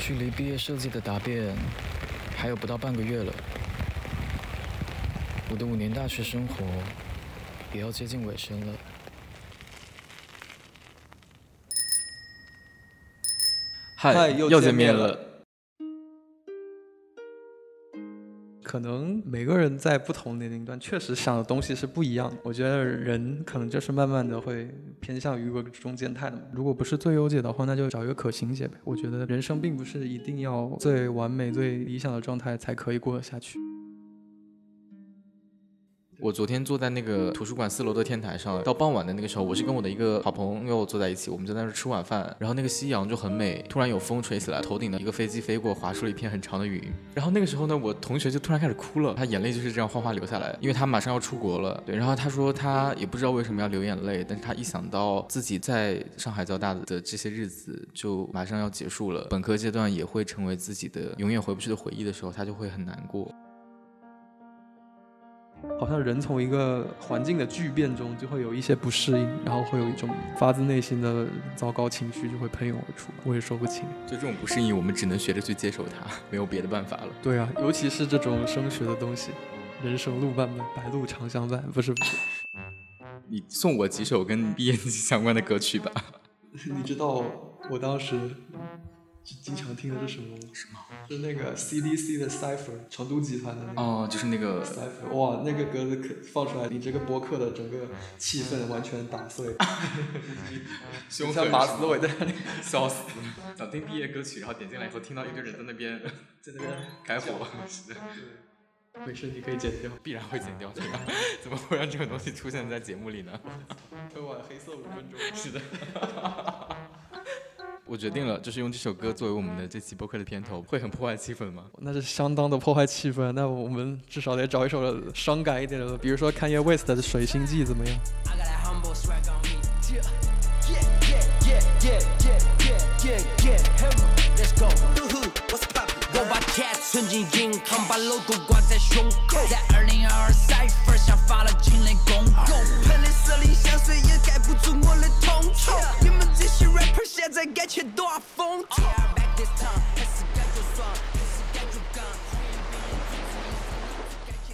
距离毕业设计的答辩还有不到半个月了，我的五年大学生活也要接近尾声了。嗨，又见面了。可能每个人在不同年龄段确实想的东西是不一样。我觉得人可能就是慢慢的会偏向于一个中间态的。如果不是最优解的话，那就找一个可行解呗。我觉得人生并不是一定要最完美、最理想的状态才可以过得下去。我昨天坐在那个图书馆四楼的天台上，到傍晚的那个时候，我是跟我的一个好朋友坐在一起，我们就在那吃晚饭，然后那个夕阳就很美，突然有风吹起来，头顶的一个飞机飞过，划出了一片很长的云，然后那个时候呢，我同学就突然开始哭了，他眼泪就是这样哗哗流下来，因为他马上要出国了，对，然后他说他也不知道为什么要流眼泪，但是他一想到自己在上海交大的这些日子就马上要结束了，本科阶段也会成为自己的永远回不去的回忆的时候，他就会很难过。好像人从一个环境的巨变中就会有一些不适应，然后会有一种发自内心的糟糕情绪就会喷涌而出，我也说不清。就这种不适应，我们只能学着去接受它，没有别的办法了。对啊，尤其是这种升学的东西，人生路漫漫，白露常相伴，不是不是。你送我几首跟毕业季相关的歌曲吧。你知道我当时。经常听的是什么？什么？是那个 CDC 的 Cipher，成都集团的那个。哦，就是那个 Cipher，哇，那个歌子可放出来，你这个播客的整个气氛完全打碎。像马思唯在那里，笑死！想听毕业歌曲，然后点进来以后，听到一堆人在那边，在那边开火。是的。没事，你可以剪掉，必然会剪掉。对吧？怎么会让这个东西出现在节目里呢？会玩黑色五分钟。是的。我决定了，就是用这首歌作为我们的这期播客的片头，会很破坏气氛吗？那是相当的破坏气氛。那我们至少得找一首伤感一点的，比如说 Kanye West 的《水星记》怎么样？曾经银行把 logo 挂在胸口，在二零二二 cipher 下发了清零公告，喷的色林香水也盖不住我的痛楚。你们这些 rapper 现在感觉多疯狂。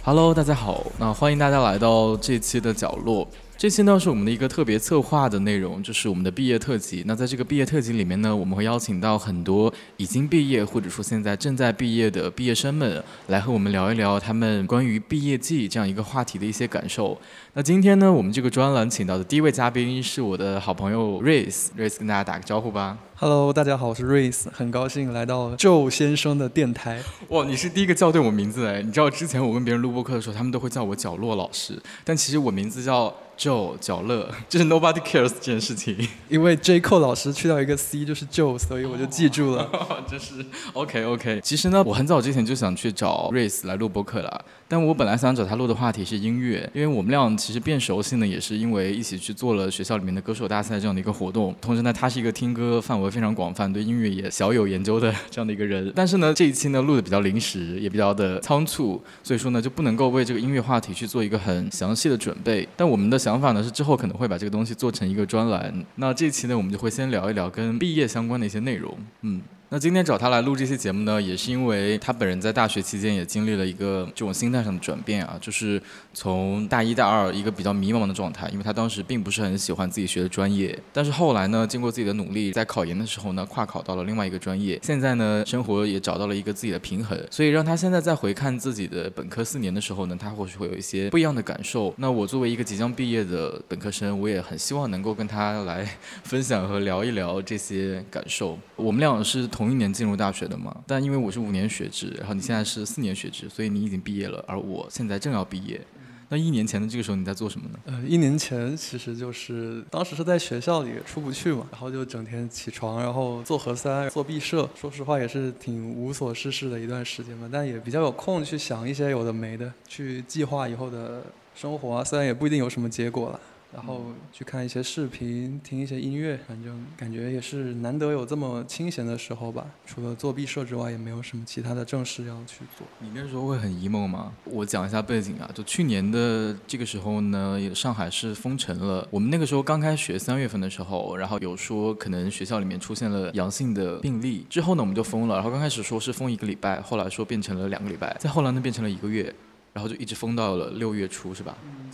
Hello，大家好，那欢迎大家来到这期的角落。这期呢是我们的一个特别策划的内容，就是我们的毕业特辑。那在这个毕业特辑里面呢，我们会邀请到很多已经毕业或者说现在正在毕业的毕业生们，来和我们聊一聊他们关于毕业季这样一个话题的一些感受。那今天呢，我们这个专栏请到的第一位嘉宾是我的好朋友 Race，Race 跟大家打个招呼吧。Hello，大家好，我是 Race，很高兴来到 Joe 先生的电台。哇，你是第一个叫对我名字哎！你知道之前我跟别人录播课的时候，他们都会叫我角落老师，但其实我名字叫。Joe 角乐，就是 Nobody Cares 这件事情，因为 J Cole 老师去掉一个 C 就是 Joe，所以我就记住了。就是 OK OK。其实呢，我很早之前就想去找 Race 来录播课了，但我本来想找他录的话题是音乐，因为我们俩其实变熟悉呢，也是因为一起去做了学校里面的歌手大赛这样的一个活动。同时呢，他是一个听歌范围非常广泛，对音乐也小有研究的 这样的一个人。但是呢，这一期呢录的比较临时，也比较的仓促，所以说呢就不能够为这个音乐话题去做一个很详细的准备。但我们的。想法呢是之后可能会把这个东西做成一个专栏。那这一期呢，我们就会先聊一聊跟毕业相关的一些内容。嗯。那今天找他来录这期节目呢，也是因为他本人在大学期间也经历了一个这种心态上的转变啊，就是从大一、大二一个比较迷茫的状态，因为他当时并不是很喜欢自己学的专业，但是后来呢，经过自己的努力，在考研的时候呢，跨考到了另外一个专业，现在呢，生活也找到了一个自己的平衡，所以让他现在在回看自己的本科四年的时候呢，他或许会有一些不一样的感受。那我作为一个即将毕业的本科生，我也很希望能够跟他来 分享和聊一聊这些感受。我们俩是。同一年进入大学的嘛，但因为我是五年学制，然后你现在是四年学制，所以你已经毕业了，而我现在正要毕业。那一年前的这个时候你在做什么呢？呃，一年前其实就是当时是在学校里出不去嘛，然后就整天起床，然后做核酸、做毕设。说实话也是挺无所事事的一段时间嘛，但也比较有空去想一些有的没的，去计划以后的生活啊。虽然也不一定有什么结果了。然后去看一些视频，听一些音乐，反正感觉也是难得有这么清闲的时候吧。除了做毕设之外，也没有什么其他的正事要去做。你那时候会很 emo 吗？我讲一下背景啊，就去年的这个时候呢，上海是封城了。我们那个时候刚开学，三月份的时候，然后有说可能学校里面出现了阳性的病例，之后呢我们就封了。然后刚开始说是封一个礼拜，后来说变成了两个礼拜，再后来呢变成了一个月，然后就一直封到了六月初，是吧？嗯。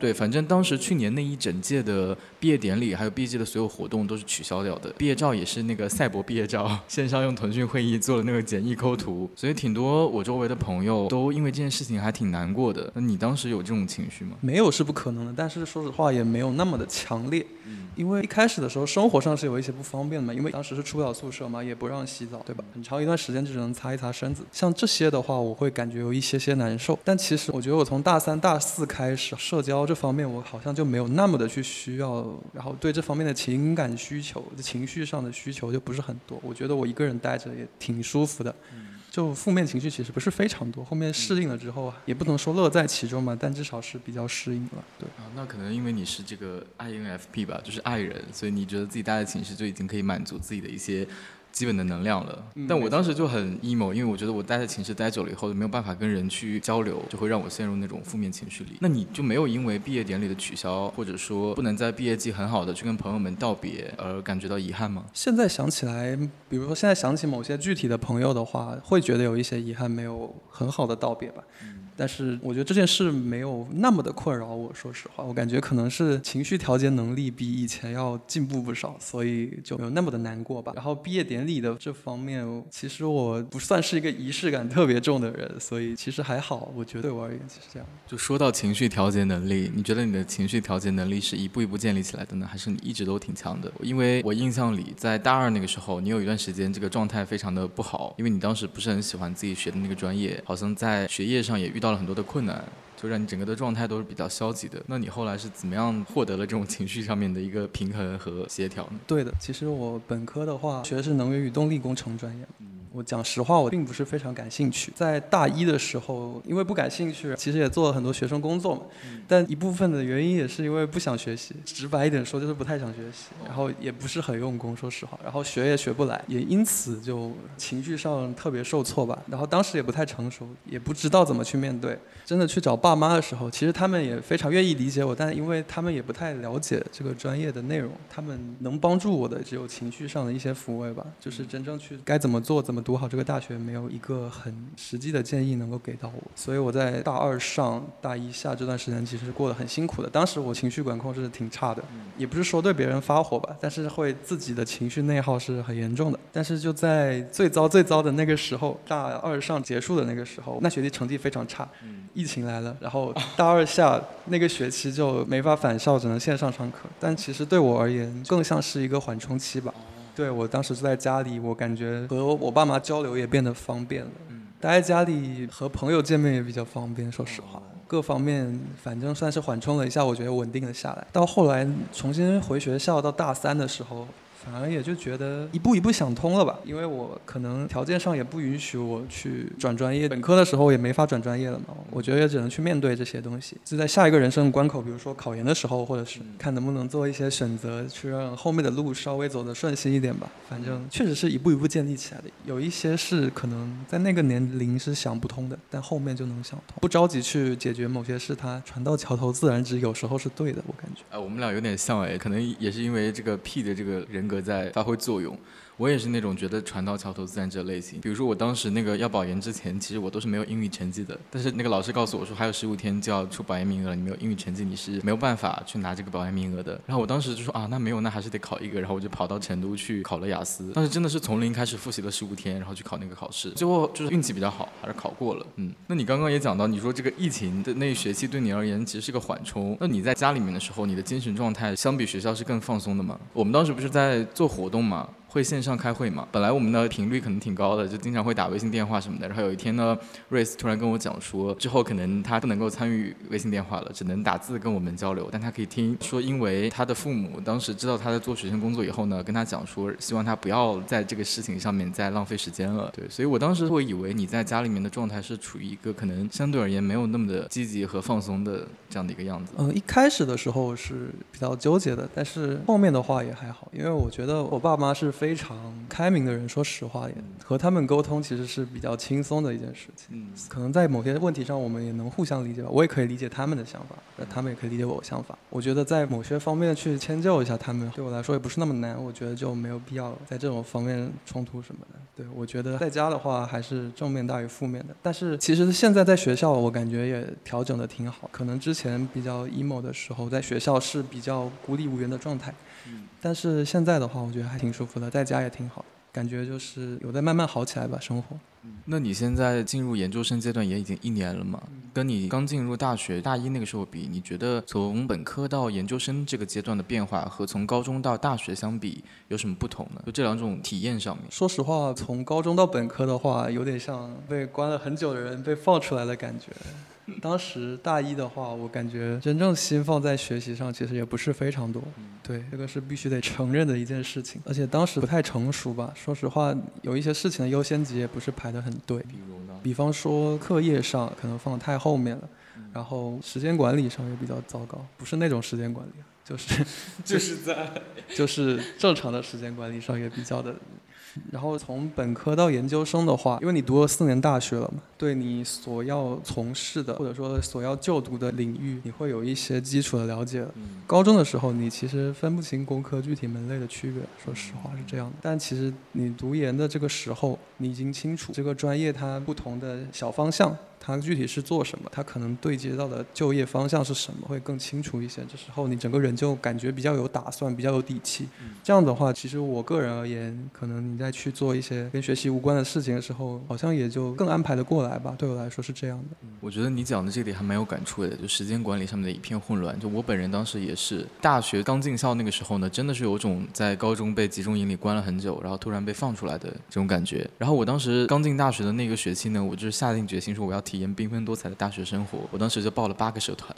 对，反正当时去年那一整届的毕业典礼，还有毕业季的所有活动都是取消掉的。毕业照也是那个赛博毕业照，线上用腾讯会议做了那个简易抠图，所以挺多我周围的朋友都因为这件事情还挺难过的。那你当时有这种情绪吗？没有是不可能的，但是说实话也没有那么的强烈。因为一开始的时候生活上是有一些不方便的嘛，因为当时是出不了宿舍嘛，也不让洗澡，对吧？很长一段时间就只能擦一擦身子。像这些的话，我会感觉有一些些难受。但其实我觉得我从大三、大四开始，社交这方面我好像就没有那么的去需要，然后对这方面的情感需求、情绪上的需求就不是很多。我觉得我一个人待着也挺舒服的。就负面情绪其实不是非常多，后面适应了之后，也不能说乐在其中嘛，但至少是比较适应了。对啊，那可能因为你是这个 INFP 吧，就是爱人，所以你觉得自己待在寝室就已经可以满足自己的一些。基本的能量了，但我当时就很 emo，因为我觉得我待在寝室待久了以后就，没有办法跟人去交流，就会让我陷入那种负面情绪里。那你就没有因为毕业典礼的取消，或者说不能在毕业季很好的去跟朋友们道别而感觉到遗憾吗？现在想起来，比如说现在想起某些具体的朋友的话，会觉得有一些遗憾，没有很好的道别吧。但是我觉得这件事没有那么的困扰我，说实话，我感觉可能是情绪调节能力比以前要进步不少，所以就没有那么的难过吧。然后毕业典礼的这方面，其实我不算是一个仪式感特别重的人，所以其实还好。我觉得对我而言，其实这样。就说到情绪调节能力，你觉得你的情绪调节能力是一步一步建立起来的呢，还是你一直都挺强的？因为我印象里，在大二那个时候，你有一段时间这个状态非常的不好，因为你当时不是很喜欢自己学的那个专业，好像在学业上也遇到。了很多的困难，就让你整个的状态都是比较消极的。那你后来是怎么样获得了这种情绪上面的一个平衡和协调呢？对的，其实我本科的话学的是能源与动力工程专业。我讲实话，我并不是非常感兴趣。在大一的时候，因为不感兴趣，其实也做了很多学生工作嘛。但一部分的原因也是因为不想学习，直白一点说就是不太想学习，然后也不是很用功，说实话。然后学也学不来，也因此就情绪上特别受挫吧。然后当时也不太成熟，也不知道怎么去面对。真的去找爸妈的时候，其实他们也非常愿意理解我，但因为他们也不太了解这个专业的内容，他们能帮助我的只有情绪上的一些抚慰吧。就是真正去该怎么做，怎么。读好这个大学没有一个很实际的建议能够给到我，所以我在大二上大一下这段时间其实过得很辛苦的。当时我情绪管控是挺差的，也不是说对别人发火吧，但是会自己的情绪内耗是很严重的。但是就在最糟最糟的那个时候，大二上结束的那个时候，那学期成绩非常差，疫情来了，然后大二下那个学期就没法返校，只能线上上课。但其实对我而言，更像是一个缓冲期吧。对我当时住在家里，我感觉和我爸妈交流也变得方便了。待在家里和朋友见面也比较方便，说实话，各方面反正算是缓冲了一下，我觉得稳定了下来。到后来重新回学校，到大三的时候。反而也就觉得一步一步想通了吧，因为我可能条件上也不允许我去转专业，本科的时候也没法转专业了嘛，我觉得也只能去面对这些东西。就在下一个人生的关口，比如说考研的时候，或者是看能不能做一些选择，去让后面的路稍微走得顺心一点吧。反正确实是一步一步建立起来的，有一些是可能在那个年龄是想不通的，但后面就能想通。不着急去解决某些事，它船到桥头自然直，有时候是对的，我感觉。哎，我们俩有点像哎，可能也是因为这个 P 的这个人。格在发挥作用。我也是那种觉得船到桥头自然直的类型。比如说我当时那个要保研之前，其实我都是没有英语成绩的。但是那个老师告诉我说，还有十五天就要出保研名额了，你没有英语成绩，你是没有办法去拿这个保研名额的。然后我当时就说啊，那没有，那还是得考一个。然后我就跑到成都去考了雅思。当时真的是从零开始复习了十五天，然后去考那个考试。最后就是运气比较好，还是考过了。嗯，那你刚刚也讲到，你说这个疫情的那一学期对你而言其实是个缓冲。那你在家里面的时候，你的精神状态相比学校是更放松的吗？我们当时不是在做活动嘛？会线上开会嘛。本来我们的频率可能挺高的，就经常会打微信电话什么的。然后有一天呢，瑞斯突然跟我讲说，之后可能他不能够参与微信电话了，只能打字跟我们交流，但他可以听。说因为他的父母当时知道他在做学生工作以后呢，跟他讲说，希望他不要在这个事情上面再浪费时间了。对，所以我当时会以为你在家里面的状态是处于一个可能相对而言没有那么的积极和放松的这样的一个样子。嗯，一开始的时候是比较纠结的，但是后面的话也还好，因为我觉得我爸妈是非常开明的人，说实话也和他们沟通其实是比较轻松的一件事情。嗯，可能在某些问题上我们也能互相理解吧，我也可以理解他们的想法，那他们也可以理解我的想法。我觉得在某些方面去迁就一下他们，对我来说也不是那么难。我觉得就没有必要在这种方面冲突什么的。对我觉得在家的话还是正面大于负面的，但是其实现在在学校我感觉也调整的挺好，可能之前比较 emo 的时候，在学校是比较孤立无援的状态。但是现在的话，我觉得还挺舒服的，在家也挺好，感觉就是有在慢慢好起来吧，生活。那你现在进入研究生阶段也已经一年了嘛？跟你刚进入大学大一那个时候比，你觉得从本科到研究生这个阶段的变化和从高中到大学相比有什么不同呢？就这两种体验上面。说实话，从高中到本科的话，有点像被关了很久的人被放出来的感觉。当时大一的话，我感觉真正心放在学习上，其实也不是非常多。对，这个是必须得承认的一件事情。而且当时不太成熟吧，说实话，有一些事情的优先级也不是排得很对。比如呢？比方说课业上可能放得太后面了，然后时间管理上也比较糟糕。不是那种时间管理，就是 就是在 就是正常的时间管理上也比较的。然后从本科到研究生的话，因为你读了四年大学了嘛，对你所要从事的或者说所要就读的领域，你会有一些基础的了解。高中的时候，你其实分不清工科具体门类的区别，说实话是这样的。但其实你读研的这个时候，你已经清楚这个专业它不同的小方向。它具体是做什么？它可能对接到的就业方向是什么？会更清楚一些。这时候你整个人就感觉比较有打算，比较有底气。这样的话，其实我个人而言，可能你在去做一些跟学习无关的事情的时候，好像也就更安排的过来吧。对我来说是这样的。我觉得你讲的这点还蛮有感触的，就时间管理上面的一片混乱。就我本人当时也是，大学刚进校那个时候呢，真的是有种在高中被集中营里关了很久，然后突然被放出来的这种感觉。然后我当时刚进大学的那个学期呢，我就是下定决心说我要。体验缤纷多彩的大学生活，我当时就报了八个社团，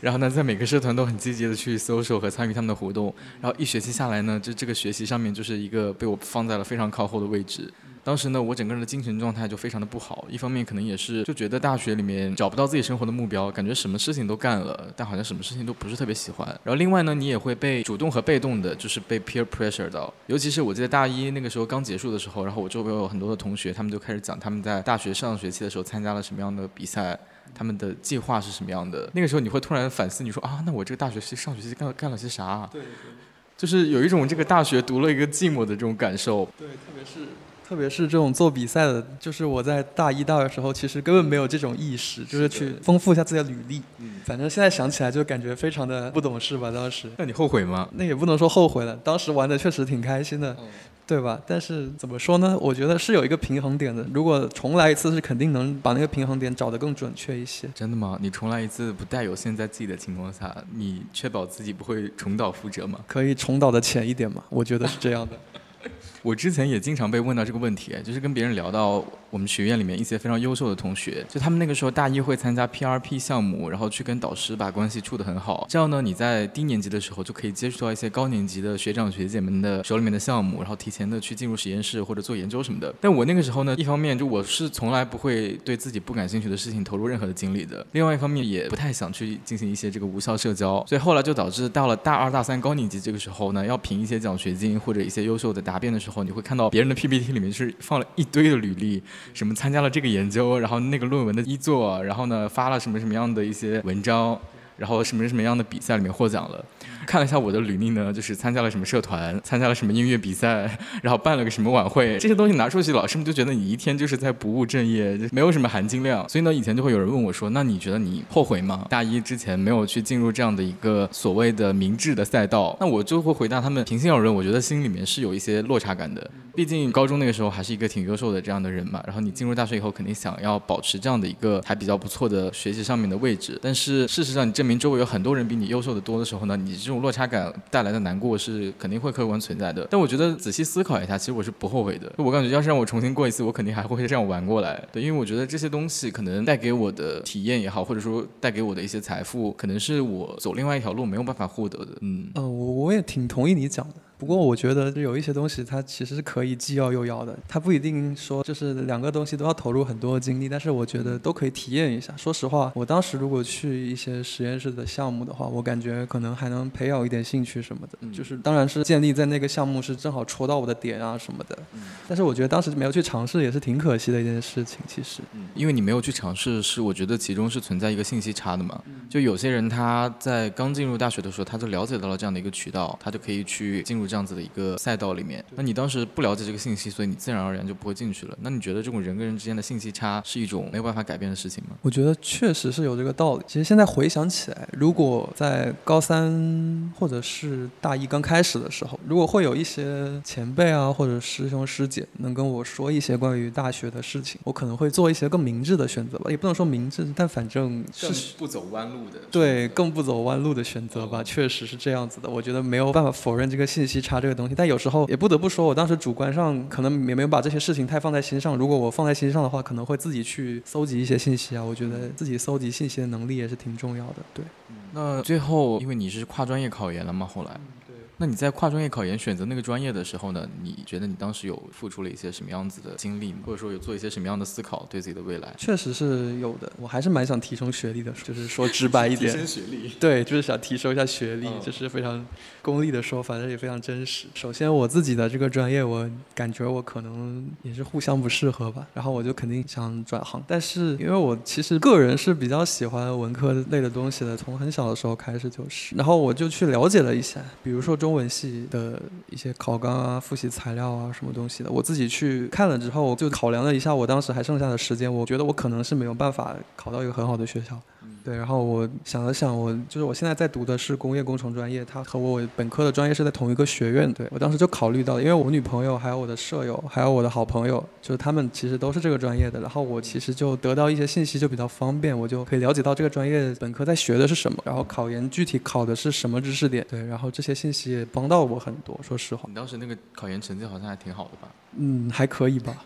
然后呢，在每个社团都很积极的去搜索和参与他们的活动，然后一学期下来呢，就这个学习上面就是一个被我放在了非常靠后的位置。当时呢，我整个人的精神状态就非常的不好，一方面可能也是就觉得大学里面找不到自己生活的目标，感觉什么事情都干了，但好像什么事情都不是特别喜欢。然后另外呢，你也会被主动和被动的，就是被 peer pressure 到。尤其是我记得大一那个时候刚结束的时候，然后我周围有很多的同学，他们就开始讲他们在大学上学期的时候参加了什么样的比赛，他们的计划是什么样的。那个时候你会突然反思，你说啊，那我这个大学期上学期干了干了些啥？对对，就是有一种这个大学读了一个寂寞的这种感受。对，特别是。特别是这种做比赛的，就是我在大一、大二的时候，其实根本没有这种意识，就是去丰富一下自己的履历。嗯，反正现在想起来就感觉非常的不懂事吧。当时，那你后悔吗？那也不能说后悔了，当时玩的确实挺开心的，对吧？但是怎么说呢？我觉得是有一个平衡点的。如果重来一次，是肯定能把那个平衡点找得更准确一些。真的吗？你重来一次不带有现在自己的情况下，你确保自己不会重蹈覆辙吗？可以重蹈的浅一点吗？我觉得是这样的。我之前也经常被问到这个问题，就是跟别人聊到我们学院里面一些非常优秀的同学，就他们那个时候大一会参加 PRP 项目，然后去跟导师把关系处得很好，这样呢，你在低年级的时候就可以接触到一些高年级的学长学姐们的手里面的项目，然后提前的去进入实验室或者做研究什么的。但我那个时候呢，一方面就我是从来不会对自己不感兴趣的事情投入任何的精力的，另外一方面也不太想去进行一些这个无效社交，所以后来就导致到了大二大三高年级这个时候呢，要评一些奖学金或者一些优秀的答辩的时候。你会看到别人的 PPT 里面是放了一堆的履历，什么参加了这个研究，然后那个论文的一作，然后呢发了什么什么样的一些文章，然后什么什么样的比赛里面获奖了。看了一下我的履历呢，就是参加了什么社团，参加了什么音乐比赛，然后办了个什么晚会，这些东西拿出去，老师们就觉得你一天就是在不务正业，就没有什么含金量。所以呢，以前就会有人问我说：“那你觉得你后悔吗？大一之前没有去进入这样的一个所谓的明智的赛道？”那我就会回答他们：平心而论，我觉得心里面是有一些落差感的。毕竟高中那个时候还是一个挺优秀的这样的人嘛，然后你进入大学以后，肯定想要保持这样的一个还比较不错的学习上面的位置。但是事实上，你证明周围有很多人比你优秀的多的时候呢，你这种。落差感带来的难过是肯定会客观存在的。但我觉得仔细思考一下，其实我是不后悔的。我感觉要是让我重新过一次，我肯定还会这样玩过来。对，因为我觉得这些东西可能带给我的体验也好，或者说带给我的一些财富，可能是我走另外一条路没有办法获得的。嗯，呃，我我也挺同意你讲的。不过我觉得有一些东西它其实是可以既要又要的，它不一定说就是两个东西都要投入很多精力，但是我觉得都可以体验一下。说实话，我当时如果去一些实验室的项目的话，我感觉可能还能培养一点兴趣什么的，就是当然是建立在那个项目是正好戳到我的点啊什么的。但是我觉得当时没有去尝试也是挺可惜的一件事情，其实。因为你没有去尝试，是我觉得其中是存在一个信息差的嘛。就有些人他在刚进入大学的时候，他就了解到了这样的一个渠道，他就可以去进入这样子的一个。赛道里面，那你当时不了解这个信息，所以你自然而然就不会进去了。那你觉得这种人跟人之间的信息差是一种没有办法改变的事情吗？我觉得确实是有这个道理。其实现在回想起来，如果在高三或者是大一刚开始的时候，如果会有一些前辈啊或者师兄师姐能跟我说一些关于大学的事情，我可能会做一些更明智的选择吧。也不能说明智，但反正是不走弯路的。对，更不走弯路的选择吧。确实是这样子的。我觉得没有办法否认这个信息差这个东西，但有。时候也不得不说，我当时主观上可能也没有把这些事情太放在心上。如果我放在心上的话，可能会自己去搜集一些信息啊。我觉得自己搜集信息的能力也是挺重要的。对，那最后因为你是跨专业考研了嘛，后来。那你在跨专业考研选择那个专业的时候呢？你觉得你当时有付出了一些什么样子的经历吗？或者说有做一些什么样的思考对自己的未来？确实是有的，我还是蛮想提升学历的，就是说直 白一点。提升学历。对，就是想提升一下学历，就是非常功利的说法，但是也非常真实。首先我自己的这个专业，我感觉我可能也是互相不适合吧，然后我就肯定想转行。但是因为我其实个人是比较喜欢文科类的东西的，从很小的时候开始就是，然后我就去了解了一下，比如说中文系。的一些考纲啊、复习材料啊，什么东西的，我自己去看了之后，我就考量了一下我当时还剩下的时间，我觉得我可能是没有办法考到一个很好的学校。对，然后我想了想，我就是我现在在读的是工业工程专业，它和我本科的专业是在同一个学院。对我当时就考虑到，因为我女朋友、还有我的舍友、还有我的好朋友，就是他们其实都是这个专业的，然后我其实就得到一些信息就比较方便，我就可以了解到这个专业本科在学的是什么，然后考研具体考的是什么知识点。对，然后这些信息也帮到我很多，说实话。你当时那个考研成绩好像还挺好的吧？嗯，还可以吧。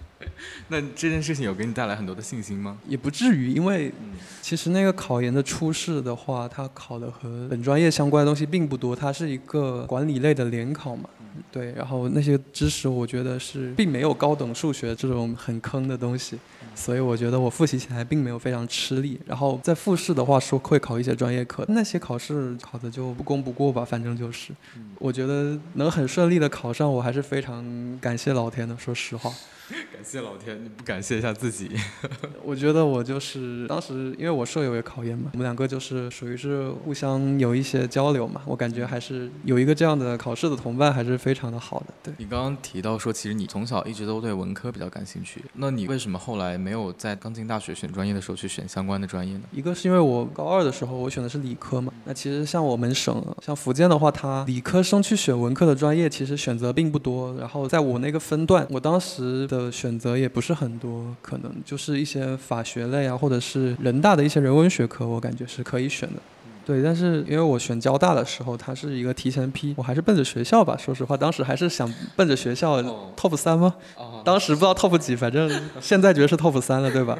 那这件事情有给你带来很多的信心吗？也不至于，因为其实那个考研的初试的话，它考的和本专业相关的东西并不多，它是一个管理类的联考嘛。对，然后那些知识我觉得是并没有高等数学这种很坑的东西，所以我觉得我复习起来并没有非常吃力。然后在复试的话说会考一些专业课，那些考试考的就不攻不过吧，反正就是，我觉得能很顺利的考上，我还是非常感谢老天的，说实话。感谢老天，你不感谢一下自己？我觉得我就是当时，因为我舍友也考研嘛，我们两个就是属于是互相有一些交流嘛。我感觉还是有一个这样的考试的同伴，还是非常的好的。对你刚刚提到说，其实你从小一直都对文科比较感兴趣，那你为什么后来没有在刚进大学选专业的时候去选相关的专业呢？一个是因为我高二的时候我选的是理科嘛，那其实像我们省，像福建的话，它理科生去选文科的专业其实选择并不多。然后在我那个分段，我当时的。选择也不是很多，可能就是一些法学类啊，或者是人大的一些人文学科，我感觉是可以选的。对，但是因为我选交大的时候，它是一个提前批，我还是奔着学校吧。说实话，当时还是想奔着学校 top 三吗？当时不知道 top 几，反正现在觉得是 top 三了，对吧？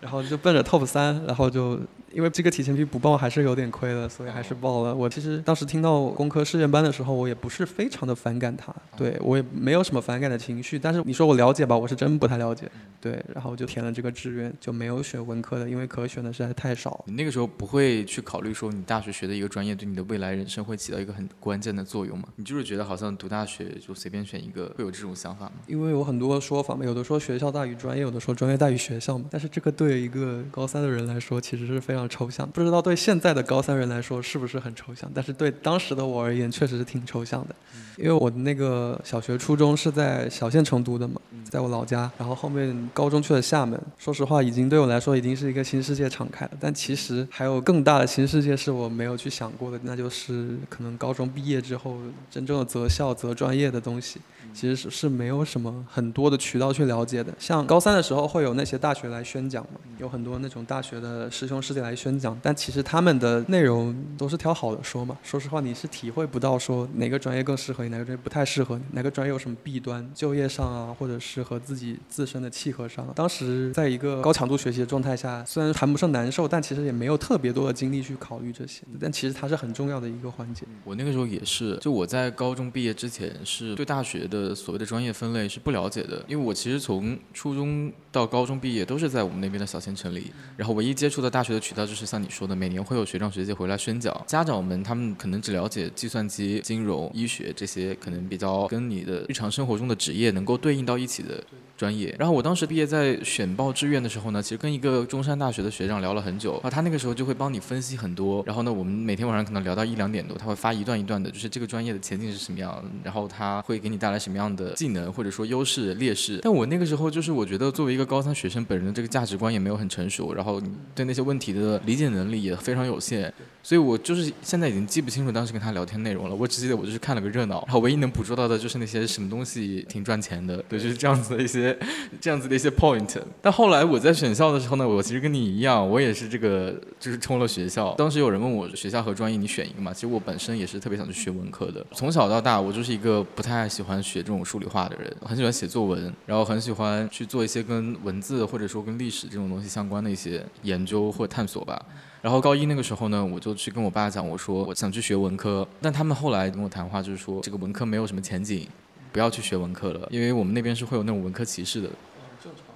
然后就奔着 top 三，然后就。因为这个提前批不报还是有点亏的，所以还是报了。我其实当时听到工科试验班的时候，我也不是非常的反感它，对我也没有什么反感的情绪。但是你说我了解吧，我是真不太了解。对，然后就填了这个志愿，就没有选文科的，因为可选的实在太少。你那个时候不会去考虑说你大学学的一个专业对你的未来人生会起到一个很关键的作用吗？你就是觉得好像读大学就随便选一个，会有这种想法吗？因为有很多说法嘛，有的说学校大于专业，有的说专业大于学校嘛。但是这个对一个高三的人来说，其实是非常抽象，不知道。对现在的高三人来说是不是很抽象？但是对当时的我而言，确实是挺抽象的。因为我的那个小学、初中是在小县城读的嘛，在我老家。然后后面高中去了厦门。说实话，已经对我来说已经是一个新世界敞开了。但其实还有更大的新世界是我没有去想过的，那就是可能高中毕业之后真正的择校、择专业的东西。其实是是没有什么很多的渠道去了解的。像高三的时候会有那些大学来宣讲嘛，有很多那种大学的师兄师姐来来宣讲，但其实他们的内容都是挑好的说嘛。说实话，你是体会不到说哪个专业更适合你，哪个专业不太适合你，哪个专业有什么弊端，就业上啊，或者是和自己自身的契合上。当时在一个高强度学习的状态下，虽然谈不上难受，但其实也没有特别多的精力去考虑这些。但其实它是很重要的一个环节。我那个时候也是，就我在高中毕业之前是对大学的所谓的专业分类是不了解的，因为我其实从初中到高中毕业都是在我们那边的小县城里，然后唯一接触的大学的渠道就是像你说的，每年会有学长学姐回来宣讲，家长们他们可能只了解计算机、金融、医学这些可能比较跟你的日常生活中的职业能够对应到一起的。专业，然后我当时毕业在选报志愿的时候呢，其实跟一个中山大学的学长聊了很久，然后他那个时候就会帮你分析很多，然后呢，我们每天晚上可能聊到一两点多，他会发一段一段的，就是这个专业的前景是什么样，然后他会给你带来什么样的技能或者说优势劣势。但我那个时候就是我觉得作为一个高三学生，本人的这个价值观也没有很成熟，然后对那些问题的理解能力也非常有限。所以我就是现在已经记不清楚当时跟他聊天内容了，我只记得我就是看了个热闹，然后唯一能捕捉到的就是那些什么东西挺赚钱的，对，就是这样子的一些这样子的一些 point。但后来我在选校的时候呢，我其实跟你一样，我也是这个就是冲了学校。当时有人问我学校和专业你选一个嘛，其实我本身也是特别想去学文科的。从小到大我就是一个不太喜欢学这种数理化的人，很喜欢写作文，然后很喜欢去做一些跟文字或者说跟历史这种东西相关的一些研究或探索吧。然后高一那个时候呢，我就去跟我爸讲，我说我想去学文科，但他们后来跟我谈话就是说这个文科没有什么前景，不要去学文科了，因为我们那边是会有那种文科歧视的。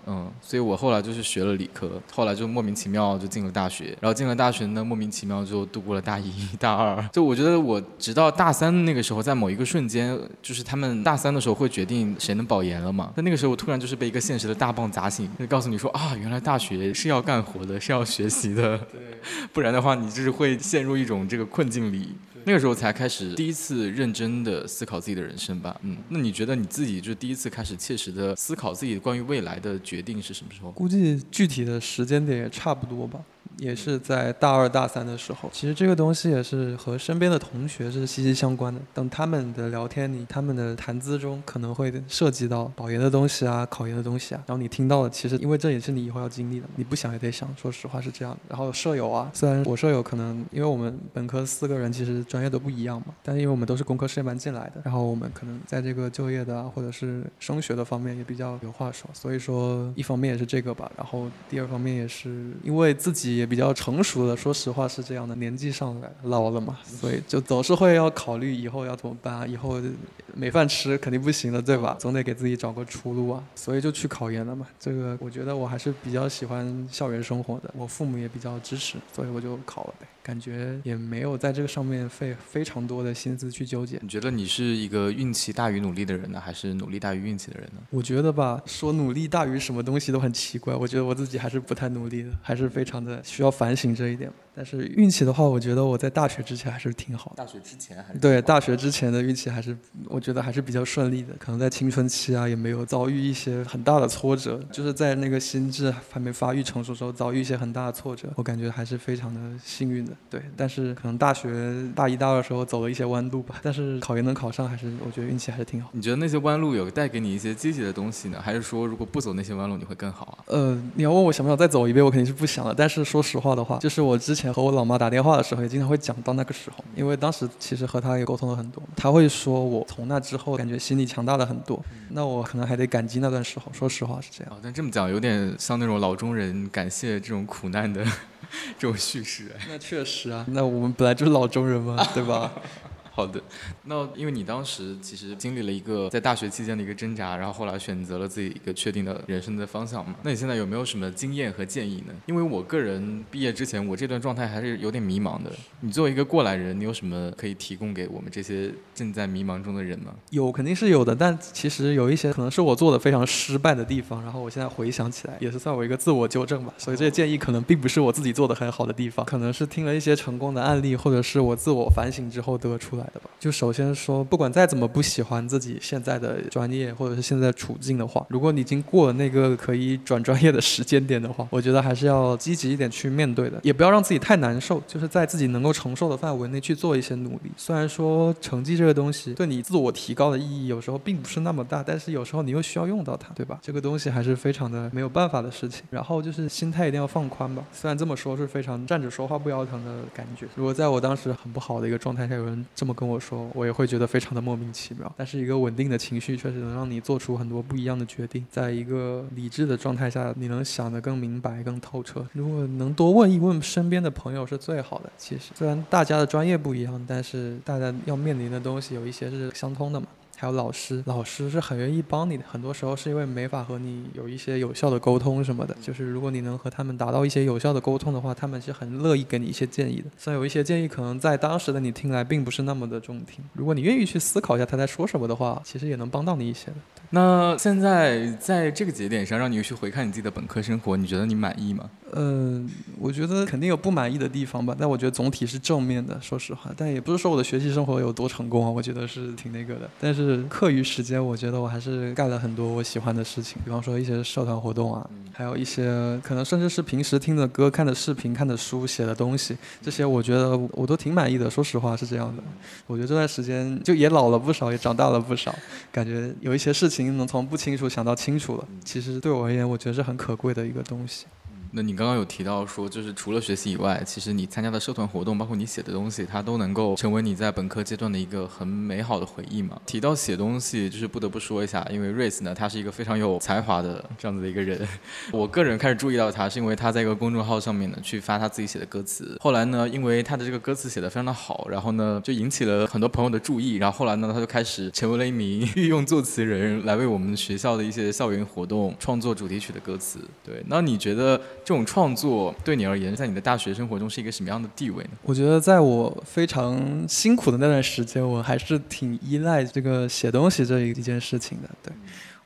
嗯，所以我后来就是学了理科，后来就莫名其妙就进了大学，然后进了大学呢，莫名其妙就度过了大一、大二。就我觉得我直到大三那个时候，在某一个瞬间，就是他们大三的时候会决定谁能保研了嘛。但那个时候我突然就是被一个现实的大棒砸醒，就告诉你说啊，原来大学是要干活的，是要学习的，不然的话你就是会陷入一种这个困境里。那个时候才开始第一次认真的思考自己的人生吧。嗯，那你觉得你自己就第一次开始切实的思考自己关于未来的决定是什么时候？估计具体的时间点也差不多吧。也是在大二大三的时候，其实这个东西也是和身边的同学是息息相关的。等他们的聊天里，他们的谈资中可能会涉及到保研的东西啊，考研的东西啊。然后你听到的，其实因为这也是你以后要经历的，你不想也得想。说实话是这样。然后舍友啊，虽然我舍友可能因为我们本科四个人其实专业都不一样嘛，但是因为我们都是工科实验班进来的，然后我们可能在这个就业的啊，或者是升学的方面也比较有话说。所以说，一方面也是这个吧，然后第二方面也是因为自己也比较成熟了。说实话是这样的，年纪上来老了嘛，所以就总是会要考虑以后要怎么办，以后没饭吃肯定不行了，对吧？总得给自己找个出路啊，所以就去考研了嘛。这个我觉得我还是比较喜欢校园生活的，我父母也比较支持，所以我就考了呗。感觉也没有在这个上面费非常多的心思去纠结。你觉得你是一个运气大于努力的人呢，还是努力大于运气的人呢？我觉得吧，说努力大于什么东西都很奇怪。我觉得我自己还是不太努力的，还是非常的需要反省这一点。但是运气的话，我觉得我在大学之前还是挺好。大学之前还是对大学之前的运气还是，我觉得还是比较顺利的。可能在青春期啊，也没有遭遇一些很大的挫折，就是在那个心智还没发育成熟时候遭遇一些很大的挫折，我感觉还是非常的幸运的。对，但是可能大学大一大二的时候走了一些弯路吧。但是考研能考上，还是我觉得运气还是挺好。你觉得那些弯路有带给你一些积极的东西呢，还是说如果不走那些弯路你会更好啊？呃，你要问我想不想再走一遍，我肯定是不想了。但是说实话的话，就是我之前和我老妈打电话的时候，也经常会讲到那个时候，因为当时其实和她也沟通了很多，她会说我从那之后感觉心里强大了很多。那我可能还得感激那段时候。说实话是这样。但这么讲有点像那种老中人感谢这种苦难的。这种叙事，那确实啊，那我们本来就是老中人嘛，对吧？好的，那因为你当时其实经历了一个在大学期间的一个挣扎，然后后来选择了自己一个确定的人生的方向嘛。那你现在有没有什么经验和建议呢？因为我个人毕业之前，我这段状态还是有点迷茫的。你作为一个过来人，你有什么可以提供给我们这些正在迷茫中的人吗？有，肯定是有的。但其实有一些可能是我做的非常失败的地方，然后我现在回想起来，也是算我一个自我纠正吧。所以这些建议可能并不是我自己做的很好的地方，可能是听了一些成功的案例，或者是我自我反省之后得出来。就首先说，不管再怎么不喜欢自己现在的专业或者是现在处境的话，如果你已经过了那个可以转专业的时间点的话，我觉得还是要积极一点去面对的，也不要让自己太难受，就是在自己能够承受的范围内去做一些努力。虽然说成绩这个东西对你自我提高的意义有时候并不是那么大，但是有时候你又需要用到它，对吧？这个东西还是非常的没有办法的事情。然后就是心态一定要放宽吧，虽然这么说是非常站着说话不腰疼的感觉。如果在我当时很不好的一个状态下，有人这么跟我说，我也会觉得非常的莫名其妙。但是一个稳定的情绪确实能让你做出很多不一样的决定，在一个理智的状态下，你能想得更明白、更透彻。如果能多问一问身边的朋友是最好的。其实虽然大家的专业不一样，但是大家要面临的东西有一些是相通的嘛。还有老师，老师是很愿意帮你的。很多时候是因为没法和你有一些有效的沟通什么的，就是如果你能和他们达到一些有效的沟通的话，他们是很乐意给你一些建议的。虽然有一些建议可能在当时的你听来并不是那么的中听，如果你愿意去思考一下他在说什么的话，其实也能帮到你一些的。那现在在这个节点上，让你去回看你自己的本科生活，你觉得你满意吗？嗯，我觉得肯定有不满意的地方吧，但我觉得总体是正面的，说实话。但也不是说我的学习生活有多成功啊，我觉得是挺那个的。但是课余时间，我觉得我还是干了很多我喜欢的事情，比方说一些社团活动啊，还有一些可能甚至是平时听的歌、看的视频、看的书、写的东西，这些我觉得我都挺满意的。说实话是这样的，我觉得这段时间就也老了不少，也长大了不少，感觉有一些事情能从不清楚想到清楚了。其实对我而言，我觉得是很可贵的一个东西。那你刚刚有提到说，就是除了学习以外，其实你参加的社团活动，包括你写的东西，它都能够成为你在本科阶段的一个很美好的回忆嘛。提到写东西，就是不得不说一下，因为 Race 呢，他是一个非常有才华的这样子的一个人。我个人开始注意到他，是因为他在一个公众号上面呢，去发他自己写的歌词。后来呢，因为他的这个歌词写的非常的好，然后呢，就引起了很多朋友的注意。然后后来呢，他就开始成为了一名 御用作词人，来为我们学校的一些校园活动创作主题曲的歌词。对，那你觉得？这种创作对你而言，在你的大学生活中是一个什么样的地位呢？我觉得，在我非常辛苦的那段时间，我还是挺依赖这个写东西这一件事情的。对，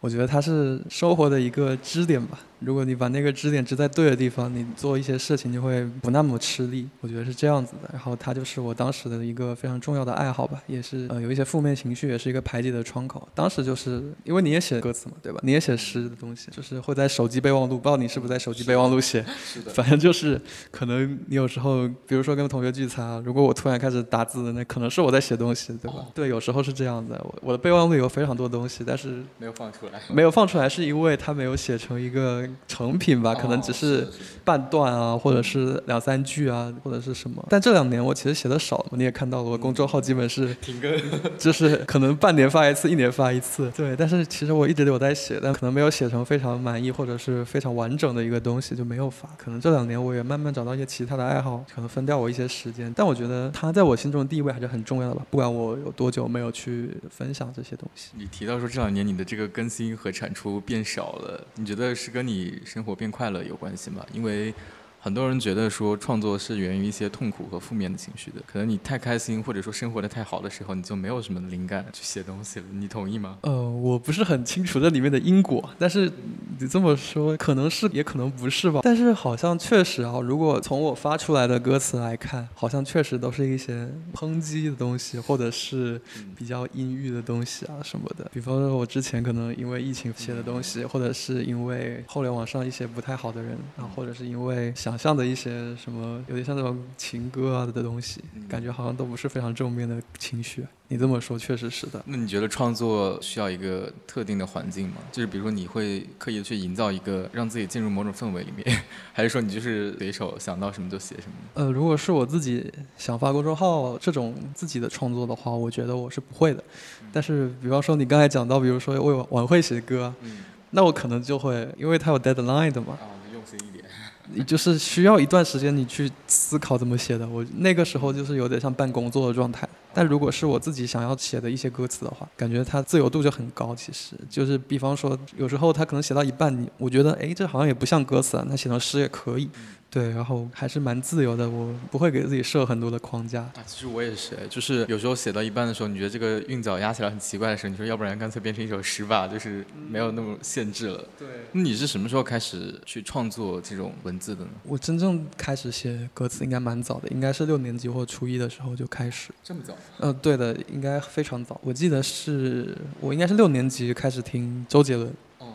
我觉得它是生活的一个支点吧。如果你把那个支点支在对的地方，你做一些事情就会不那么吃力。我觉得是这样子的。然后它就是我当时的一个非常重要的爱好吧，也是呃有一些负面情绪，也是一个排解的窗口。当时就是因为你也写歌词嘛，对吧？你也写诗的东西，就是会在手机备忘录，不知道你是不是在手机备忘录写？是的。反正就是可能你有时候，比如说跟同学聚餐，如果我突然开始打字，那可能是我在写东西，对吧？对，有时候是这样的。我我的备忘录有非常多东西，但是没有放出来。没有放出来是因为它没有写成一个。成品吧，可能只是半段啊，或者是两三句啊，或者是什么。但这两年我其实写的少，你也看到了，我公众号基本是 停更，就是可能半年发一次，一年发一次。对，但是其实我一直都有在写，但可能没有写成非常满意或者是非常完整的一个东西，就没有发。可能这两年我也慢慢找到一些其他的爱好，可能分掉我一些时间。但我觉得它在我心中的地位还是很重要的吧，不管我有多久没有去分享这些东西。你提到说这两年你的这个更新和产出变少了，你觉得是跟你生活变快乐有关系吗？因为。很多人觉得说创作是源于一些痛苦和负面的情绪的，可能你太开心或者说生活的太好的时候，你就没有什么灵感去写东西了。你同意吗？呃，我不是很清楚这里面的因果，但是你这么说可能是也可能不是吧。但是好像确实啊，如果从我发出来的歌词来看，好像确实都是一些抨击的东西，或者是比较阴郁的东西啊什么的。比方说，我之前可能因为疫情写的东西，或者是因为互联网上一些不太好的人啊，或者是因为想。想象的一些什么，有点像那种情歌啊的东西，感觉好像都不是非常正面的情绪。你这么说，确实是的。那你觉得创作需要一个特定的环境吗？就是比如说，你会刻意的去营造一个让自己进入某种氛围里面，还是说你就是随手想到什么就写什么？呃，如果是我自己想发公众号这种自己的创作的话，我觉得我是不会的。但是，比方说你刚才讲到，比如说为晚会写歌，那我可能就会，因为它有 deadline 的嘛。就是需要一段时间，你去思考怎么写的。我那个时候就是有点像办工作的状态。但如果是我自己想要写的一些歌词的话，感觉它自由度就很高。其实就是，比方说，有时候它可能写到一半，你我觉得，哎，这好像也不像歌词啊，那写成诗也可以。对，然后还是蛮自由的，我不会给自己设很多的框架。啊，其实我也是，就是有时候写到一半的时候，你觉得这个韵脚压起来很奇怪的时候，你说要不然干脆变成一首诗吧，就是没有那么限制了。对，那你是什么时候开始去创作这种文字的呢？我真正开始写歌词应该蛮早的，应该是六年级或初一的时候就开始。这么早？呃，对的，应该非常早。我记得是我应该是六年级开始听周杰伦。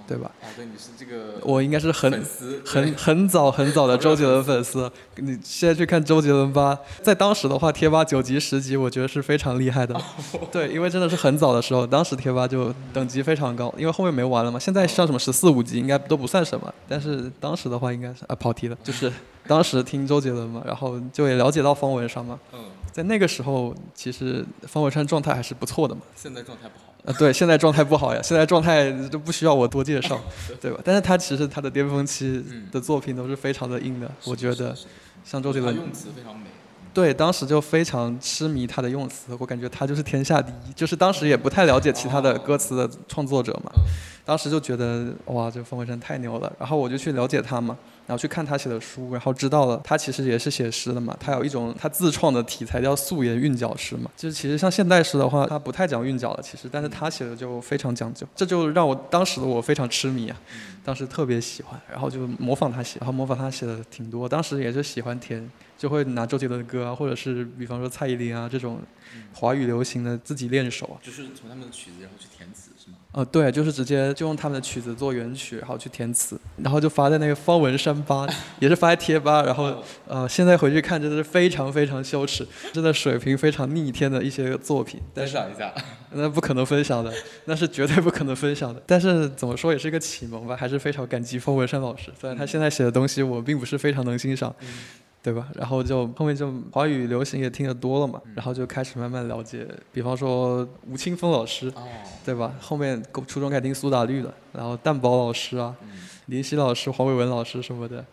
对吧？啊，对，你是这个，我应该是很，很很早很早的周杰伦粉丝。你现在去看周杰伦吧，在当时的话，贴吧九级十级，我觉得是非常厉害的。对，因为真的是很早的时候，当时贴吧就等级非常高，因为后面没玩了嘛。现在像什么十四五级应该都不算什么，但是当时的话应该是啊跑题了，就是当时听周杰伦嘛，然后就也了解到方文山嘛。嗯，在那个时候，其实方文山状态还是不错的嘛。现在状态不好。呃，对，现在状态不好呀，现在状态都不需要我多介绍，对吧？但是他其实他的巅峰期的作品都是非常的硬的，我觉得，像周杰伦，用词非常美。对，当时就非常痴迷他的用词，我感觉他就是天下第一。就是当时也不太了解其他的歌词的创作者嘛，当时就觉得哇，这方文山太牛了，然后我就去了解他嘛。然后去看他写的书，然后知道了他其实也是写诗的嘛。他有一种他自创的题材叫素颜韵脚诗嘛。就是其实像现代诗的话，他不太讲韵脚了，其实，但是他写的就非常讲究。这就让我当时的我非常痴迷啊，当时特别喜欢，然后就模仿他写，然后模仿他写的挺多。当时也是喜欢填，就会拿周杰伦的歌啊，或者是比方说蔡依林啊这种华语流行的自己练手啊。就是从他们的曲子然后去填词。呃，对，就是直接就用他们的曲子做原曲，然后去填词，然后就发在那个方文山吧，也是发在贴吧，然后呃，现在回去看真的是非常非常羞耻，真的水平非常逆天的一些作品。分享一下？那不可能分享的，那是绝对不可能分享的。但是怎么说也是一个启蒙吧，还是非常感激方文山老师，虽然他现在写的东西我并不是非常能欣赏。对吧？然后就后面就华语流行也听得多了嘛，然后就开始慢慢了解，比方说吴青峰老师，对吧？后面初中开始听苏打绿了，然后蛋宝老师啊，林夕老师、黄伟文老师什么的。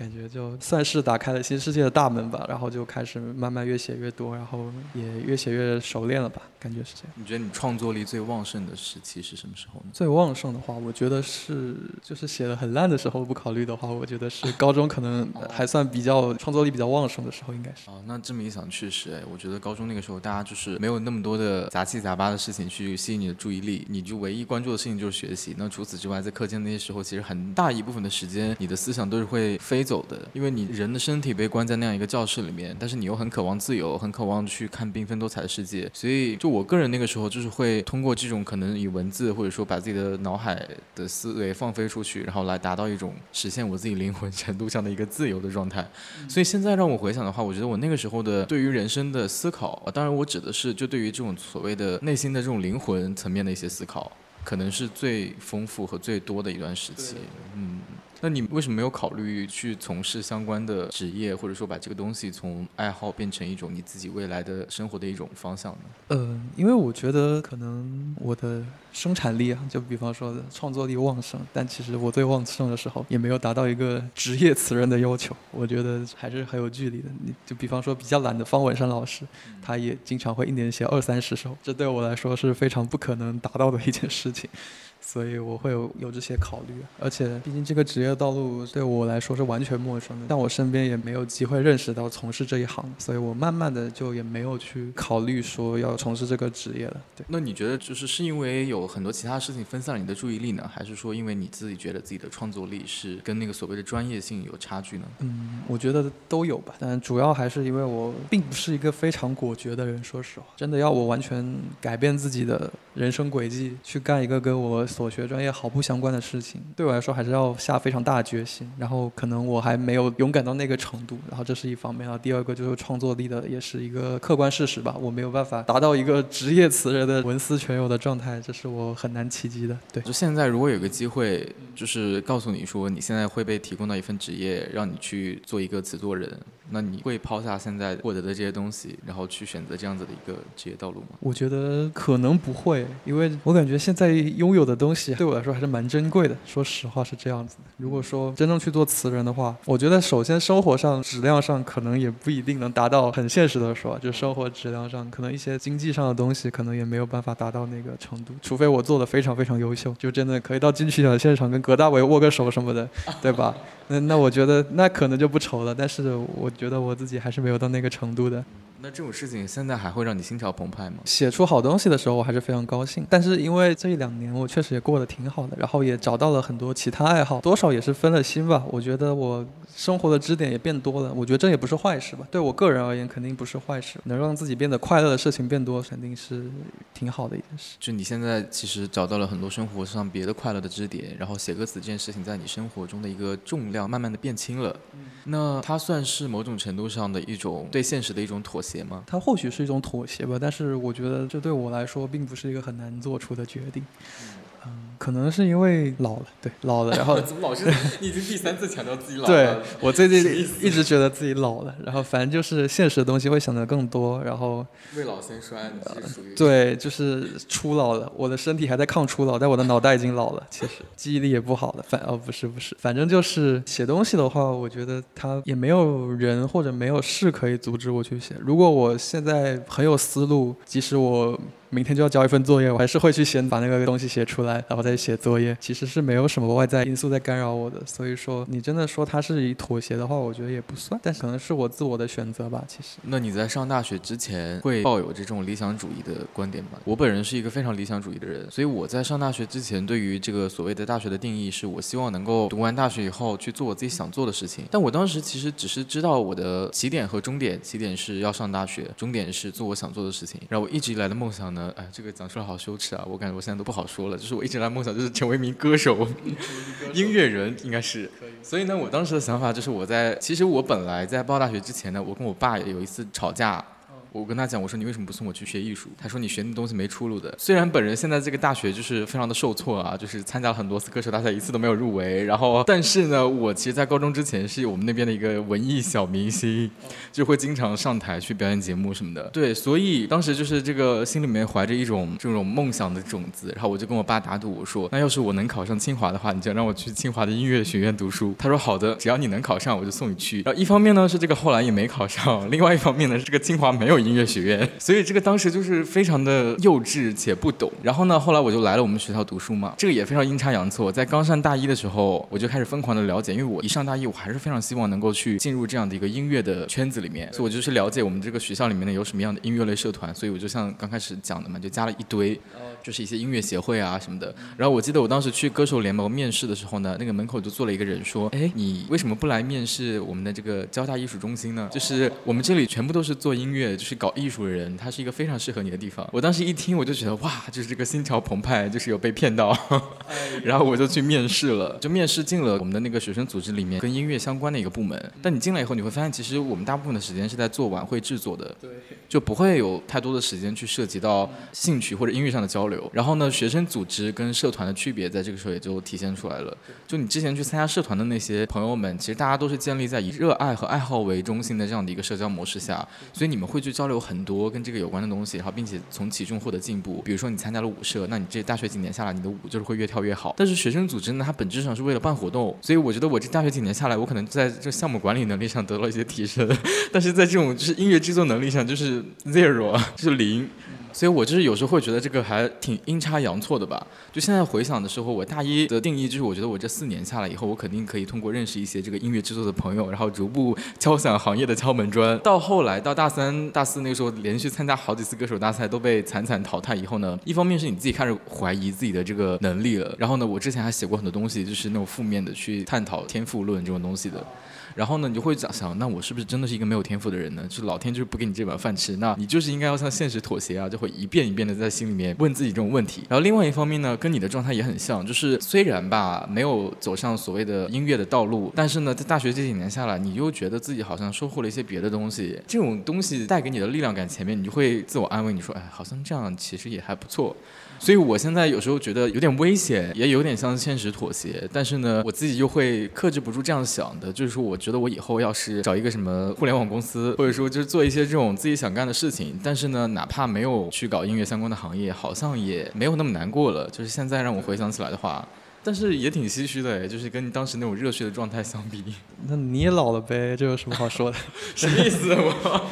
感觉就算是打开了新世界的大门吧，然后就开始慢慢越写越多，然后也越写越熟练了吧，感觉是这样。你觉得你创作力最旺盛的时期是什么时候呢？最旺盛的话，我觉得是就是写的很烂的时候不考虑的话，我觉得是高中可能还算比较创作力比较旺盛的时候，应该是。哦，那这么一想确实，哎，我觉得高中那个时候大家就是没有那么多的杂七杂八的事情去吸引你的注意力，你就唯一关注的事情就是学习。那除此之外，在课间那些时候，其实很大一部分的时间，你的思想都是会飞走的，因为你。人的身体被关在那样一个教室里面，但是你又很渴望自由，很渴望去看缤纷多彩的世界。所以，就我个人那个时候，就是会通过这种可能以文字或者说把自己的脑海的思维放飞出去，然后来达到一种实现我自己灵魂程度上的一个自由的状态。所以现在让我回想的话，我觉得我那个时候的对于人生的思考，当然我指的是就对于这种所谓的内心的这种灵魂层面的一些思考，可能是最丰富和最多的一段时期。嗯。那你为什么没有考虑去从事相关的职业，或者说把这个东西从爱好变成一种你自己未来的生活的一种方向呢？呃，因为我觉得可能我的生产力啊，就比方说创作力旺盛，但其实我最旺盛的时候也没有达到一个职业词人的要求，我觉得还是很有距离的。你就比方说比较懒的方文山老师，他也经常会一年写二三十首，这对我来说是非常不可能达到的一件事情。所以我会有有这些考虑，而且毕竟这个职业道路对我来说是完全陌生的，但我身边也没有机会认识到从事这一行，所以我慢慢的就也没有去考虑说要从事这个职业了。对，那你觉得就是是因为有很多其他事情分散了你的注意力呢，还是说因为你自己觉得自己的创作力是跟那个所谓的专业性有差距呢？嗯，我觉得都有吧，但主要还是因为我并不是一个非常果决的人，说实话，真的要我完全改变自己的人生轨迹去干一个跟我。所学专业毫不相关的事情，对我来说还是要下非常大的决心。然后可能我还没有勇敢到那个程度。然后这是一方面。然后第二个就是创作力的，也是一个客观事实吧。我没有办法达到一个职业词人的文思泉涌的状态，这是我很难企及的。对，就现在如果有个机会，就是告诉你说你现在会被提供到一份职业，让你去做一个词作人，那你会抛下现在获得的这些东西，然后去选择这样子的一个职业道路吗？我觉得可能不会，因为我感觉现在拥有的东西对我来说还是蛮珍贵的。说实话是这样子的。如果说真正去做词人的话，我觉得首先生活上质量上可能也不一定能达到很现实的说，就生活质量上可能一些经济上的东西可能也没有办法达到那个程度，除非我做的非常非常优秀，就真的可以到金曲奖现场跟葛大为握个手什么的，对吧？那那我觉得那可能就不愁了，但是我觉得我自己还是没有到那个程度的。那这种事情现在还会让你心潮澎湃吗？写出好东西的时候，我还是非常高兴。但是因为这一两年我确实也过得挺好的，然后也找到了很多其他爱好，多少也是分了心吧。我觉得我生活的支点也变多了，我觉得这也不是坏事吧。对我个人而言，肯定不是坏事。能让自己变得快乐的事情变多，肯定是挺好的一件事。就你现在其实找到了很多生活上别的快乐的支点，然后写歌词这件事情在你生活中的一个重量慢慢的变轻了。那它算是某种程度上的一种对现实的一种妥协他？或许是一种妥协吧，但是我觉得这对我来说并不是一个很难做出的决定。可能是因为老了，对，老了，然后 怎么老是你已经第三次强调自己老了？对我最近一直觉得自己老了，然后反正就是现实的东西会想得更多，然后未老先衰，你是属于对，就是初老了，我的身体还在抗初老，但我的脑袋已经老了，其实记忆力也不好了，反哦不是不是，反正就是写东西的话，我觉得它也没有人或者没有事可以阻止我去写。如果我现在很有思路，即使我。明天就要交一份作业，我还是会去先把那个东西写出来，然后再写作业。其实是没有什么外在因素在干扰我的，所以说你真的说它是以妥协的话，我觉得也不算，但可能是我自我的选择吧。其实，那你在上大学之前会抱有这种理想主义的观点吗？我本人是一个非常理想主义的人，所以我在上大学之前，对于这个所谓的大学的定义，是我希望能够读完大学以后去做我自己想做的事情。但我当时其实只是知道我的起点和终点，起点是要上大学，终点是做我想做的事情。然后我一直以来的梦想呢，哎，这个讲出来好羞耻啊！我感觉我现在都不好说了。就是我一直来梦想就是成为一名歌手，音乐人应该是。所以呢，我当时的想法就是我在，其实我本来在报大学之前呢，我跟我爸有一次吵架。我跟他讲，我说你为什么不送我去学艺术？他说你学那东西没出路的。虽然本人现在这个大学就是非常的受挫啊，就是参加了很多次歌手大赛，一次都没有入围。然后，但是呢，我其实，在高中之前是我们那边的一个文艺小明星，就会经常上台去表演节目什么的。对，所以当时就是这个心里面怀着一种这种梦想的种子，然后我就跟我爸打赌，我说那要是我能考上清华的话，你就让我去清华的音乐学院读书。他说好的，只要你能考上，我就送你去。然后一方面呢是这个后来也没考上，另外一方面呢是这个清华没有音乐学院。所以这个当时就是非常的幼稚且不懂，然后呢，后来我就来了我们学校读书嘛，这个也非常阴差阳错。在刚上大一的时候，我就开始疯狂的了解，因为我一上大一，我还是非常希望能够去进入这样的一个音乐的圈子里面，所以我就去了解我们这个学校里面呢有什么样的音乐类社团。所以我就像刚开始讲的嘛，就加了一堆，就是一些音乐协会啊什么的。然后我记得我当时去歌手联盟面试的时候呢，那个门口就坐了一个人说，哎，你为什么不来面试我们的这个交大艺术中心呢？就是我们这里全部都是做音乐，就是搞艺术的人，他是一个非常适合你的地方。我当时一听，我就觉得哇，就是这个心潮澎湃，就是有被骗到。然后我就去面试了，就面试进了我们的那个学生组织里面跟音乐相关的一个部门。但你进来以后，你会发现，其实我们大部分的时间是在做晚会制作的，就不会有太多的时间去涉及到兴趣或者音乐上的交流。然后呢，学生组织跟社团的区别在这个时候也就体现出来了。就你之前去参加社团的那些朋友们，其实大家都是建立在以热爱和爱好为中心的这样的一个社交模式下，所以你们会去交流很多跟这个有关的东西，然后并且从其中获得进步。比如说你参加了舞社，那你这大学几年下来，你的舞就是会越跳越好。但是学生组织呢，它本质上是为了办活动，所以我觉得我这大学几年下来，我可能在这项目管理能力上得到一些提升，但是在这种就是音乐制作能力上就是 zero，就是零。所以我就是有时候会觉得这个还挺阴差阳错的吧。就现在回想的时候，我大一的定义就是，我觉得我这四年下来以后，我肯定可以通过认识一些这个音乐制作的朋友，然后逐步敲响行业的敲门砖。到后来到大三、大四那个时候，连续参加好几次歌手大赛都被惨惨淘汰以后呢，一方面是你自己开始怀疑自己的这个能力了，然后呢，我之前还写过很多东西，就是那种负面的去探讨天赋论这种东西的。然后呢，你就会想想，那我是不是真的是一个没有天赋的人呢？就是老天就是不给你这碗饭吃，那你就是应该要向现实妥协啊！就会一遍一遍的在心里面问自己这种问题。然后另外一方面呢，跟你的状态也很像，就是虽然吧没有走上所谓的音乐的道路，但是呢，在大学这几年下来，你又觉得自己好像收获了一些别的东西。这种东西带给你的力量感，前面你就会自我安慰，你说，哎，好像这样其实也还不错。所以我现在有时候觉得有点危险，也有点向现实妥协，但是呢，我自己又会克制不住这样想的，就是说我觉得我以后要是找一个什么互联网公司，或者说就是做一些这种自己想干的事情，但是呢，哪怕没有去搞音乐相关的行业，好像也没有那么难过了。就是现在让我回想起来的话，但是也挺唏嘘的，就是跟你当时那种热血的状态相比。那你也老了呗，这有什么好说的？什么意思？我。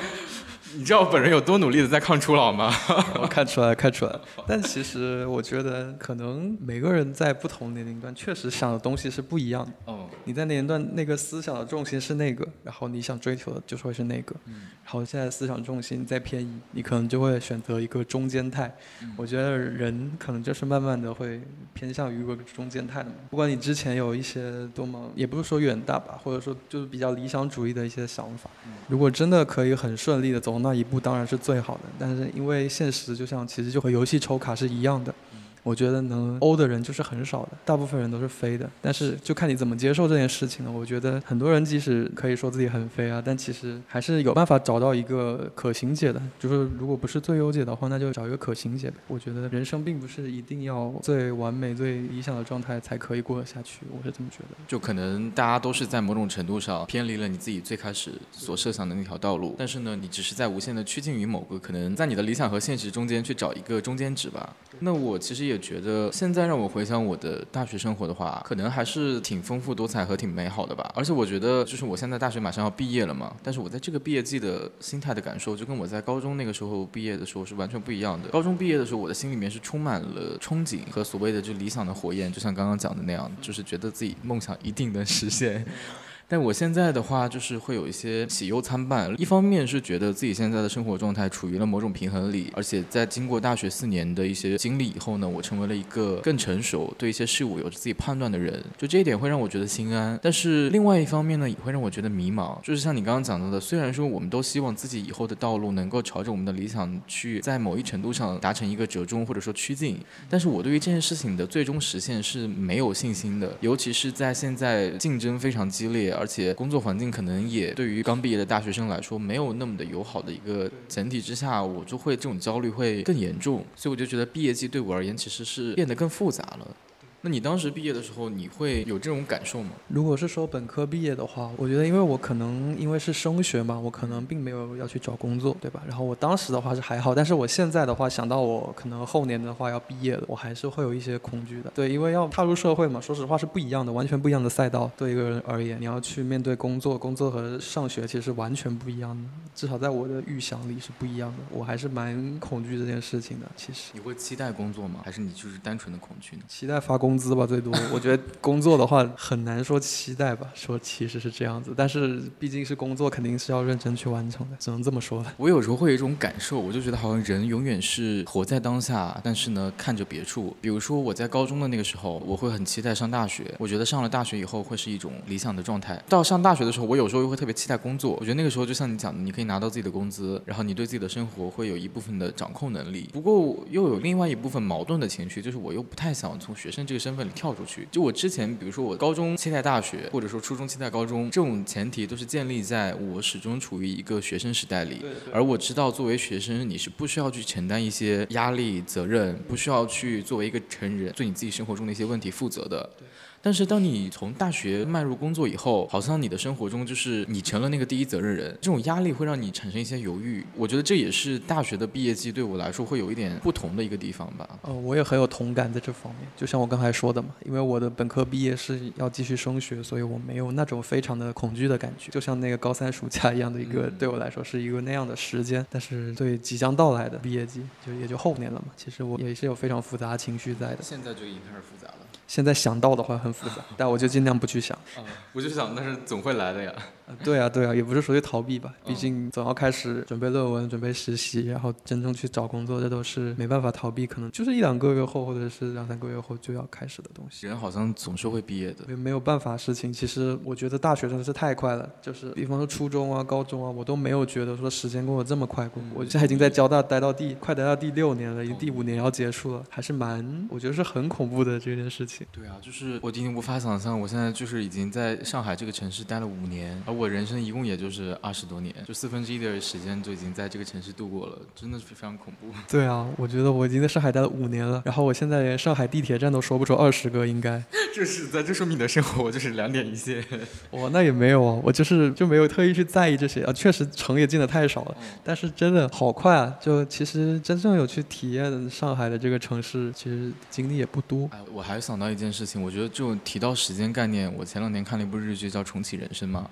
你知道我本人有多努力的在抗初老吗？我看出来，看出来。但其实我觉得，可能每个人在不同年龄段，确实想的东西是不一样的。哦。你在年龄段那个思想的重心是那个，然后你想追求的就是会是那个。嗯。然后现在思想重心在偏移，你可能就会选择一个中间态。嗯。我觉得人可能就是慢慢的会偏向于一个中间态的嘛。不管你之前有一些多么，也不是说远大吧，或者说就是比较理想主义的一些想法。嗯。如果真的可以很顺利的走。那一步当然是最好的，但是因为现实就像其实就和游戏抽卡是一样的。我觉得能欧的人就是很少的，大部分人都是飞的。但是就看你怎么接受这件事情了。我觉得很多人即使可以说自己很飞啊，但其实还是有办法找到一个可行解的。就是如果不是最优解的话，那就找一个可行解呗。我觉得人生并不是一定要最完美、最理想的状态才可以过得下去。我是这么觉得。就可能大家都是在某种程度上偏离了你自己最开始所设想的那条道路，但是呢，你只是在无限的趋近于某个可能在你的理想和现实中间去找一个中间值吧。那我其实也。觉得现在让我回想我的大学生活的话，可能还是挺丰富多彩和挺美好的吧。而且我觉得，就是我现在大学马上要毕业了嘛，但是我在这个毕业季的心态的感受，就跟我在高中那个时候毕业的时候是完全不一样的。高中毕业的时候，我的心里面是充满了憧憬和所谓的就理想的火焰，就像刚刚讲的那样，就是觉得自己梦想一定能实现。但我现在的话，就是会有一些喜忧参半。一方面是觉得自己现在的生活状态处于了某种平衡里，而且在经过大学四年的一些经历以后呢，我成为了一个更成熟、对一些事物有着自己判断的人。就这一点会让我觉得心安。但是另外一方面呢，也会让我觉得迷茫。就是像你刚刚讲到的，虽然说我们都希望自己以后的道路能够朝着我们的理想去，在某一程度上达成一个折中或者说趋近，但是我对于这件事情的最终实现是没有信心的。尤其是在现在竞争非常激烈。而且工作环境可能也对于刚毕业的大学生来说没有那么的友好的一个前提之下，我就会这种焦虑会更严重，所以我就觉得毕业季对我而言其实是变得更复杂了。那你当时毕业的时候，你会有这种感受吗？如果是说本科毕业的话，我觉得因为我可能因为是升学嘛，我可能并没有要去找工作，对吧？然后我当时的话是还好，但是我现在的话想到我可能后年的话要毕业了，我还是会有一些恐惧的。对，因为要踏入社会嘛，说实话是不一样的，完全不一样的赛道。对一个人而言，你要去面对工作，工作和上学其实完全不一样的，至少在我的预想里是不一样的。我还是蛮恐惧这件事情的。其实你会期待工作吗？还是你就是单纯的恐惧呢？期待发工资吧，最多。我觉得工作的话很难说期待吧，说其实是这样子，但是毕竟是工作，肯定是要认真去完成的，只能这么说了。我有时候会有一种感受，我就觉得好像人永远是活在当下，但是呢看着别处。比如说我在高中的那个时候，我会很期待上大学，我觉得上了大学以后会是一种理想的状态。到上大学的时候，我有时候又会特别期待工作，我觉得那个时候就像你讲的，你可以拿到自己的工资，然后你对自己的生活会有一部分的掌控能力。不过又有另外一部分矛盾的情绪，就是我又不太想从学生这个身份里跳出去。就我之前。比如说我高中期待大学，或者说初中期待高中，这种前提都是建立在我始终处于一个学生时代里，而我知道作为学生你是不需要去承担一些压力责任，不需要去作为一个成人对你自己生活中的一些问题负责的。但是当你从大学迈入工作以后，好像你的生活中就是你成了那个第一责任人，这种压力会让你产生一些犹豫。我觉得这也是大学的毕业季对我来说会有一点不同的一个地方吧。呃，我也很有同感在这方面。就像我刚才说的嘛，因为我的本科毕业是要继续升学，所以我没有那种非常的恐惧的感觉，就像那个高三暑假一样的一个，对我来说是一个那样的时间。但是对即将到来的毕业季，就也就后年了嘛，其实我也是有非常复杂情绪在的。现在就已经开始复杂了。现在想到的话很复杂，但我就尽量不去想。我就想，但是总会来的呀。对啊，对啊，也不是属于逃避吧，毕竟总要开始准备论文、准备实习，然后真正去找工作，这都是没办法逃避，可能就是一两个月后，或者是两三个月后就要开始的东西。人好像总是会毕业的，没有办法事情。其实我觉得大学真的是太快了，就是比方说初中啊、高中啊，我都没有觉得说时间过得这么快过。我现在已经在交大待到第快待到第六年了，已经第五年要结束了，还是蛮，我觉得是很恐怖的这件事情。情。对啊，就是我已经无法想象，我现在就是已经在上海这个城市待了五年，而我人生一共也就是二十多年，就四分之一的时间就已经在这个城市度过了，真的是非常恐怖。对啊，我觉得我已经在上海待了五年了，然后我现在连上海地铁站都说不出二十个，应该。这是在，这说明你的生活就是两点一线。哇，那也没有啊，我就是就没有特意去在意这些啊，确实城也进的太少了，但是真的好快啊，就其实真正有去体验上海的这个城市，其实经历也不多。哎，我还想到一件事情，我觉得就提到时间概念，我前两天看了一部日剧叫《重启人生》嘛。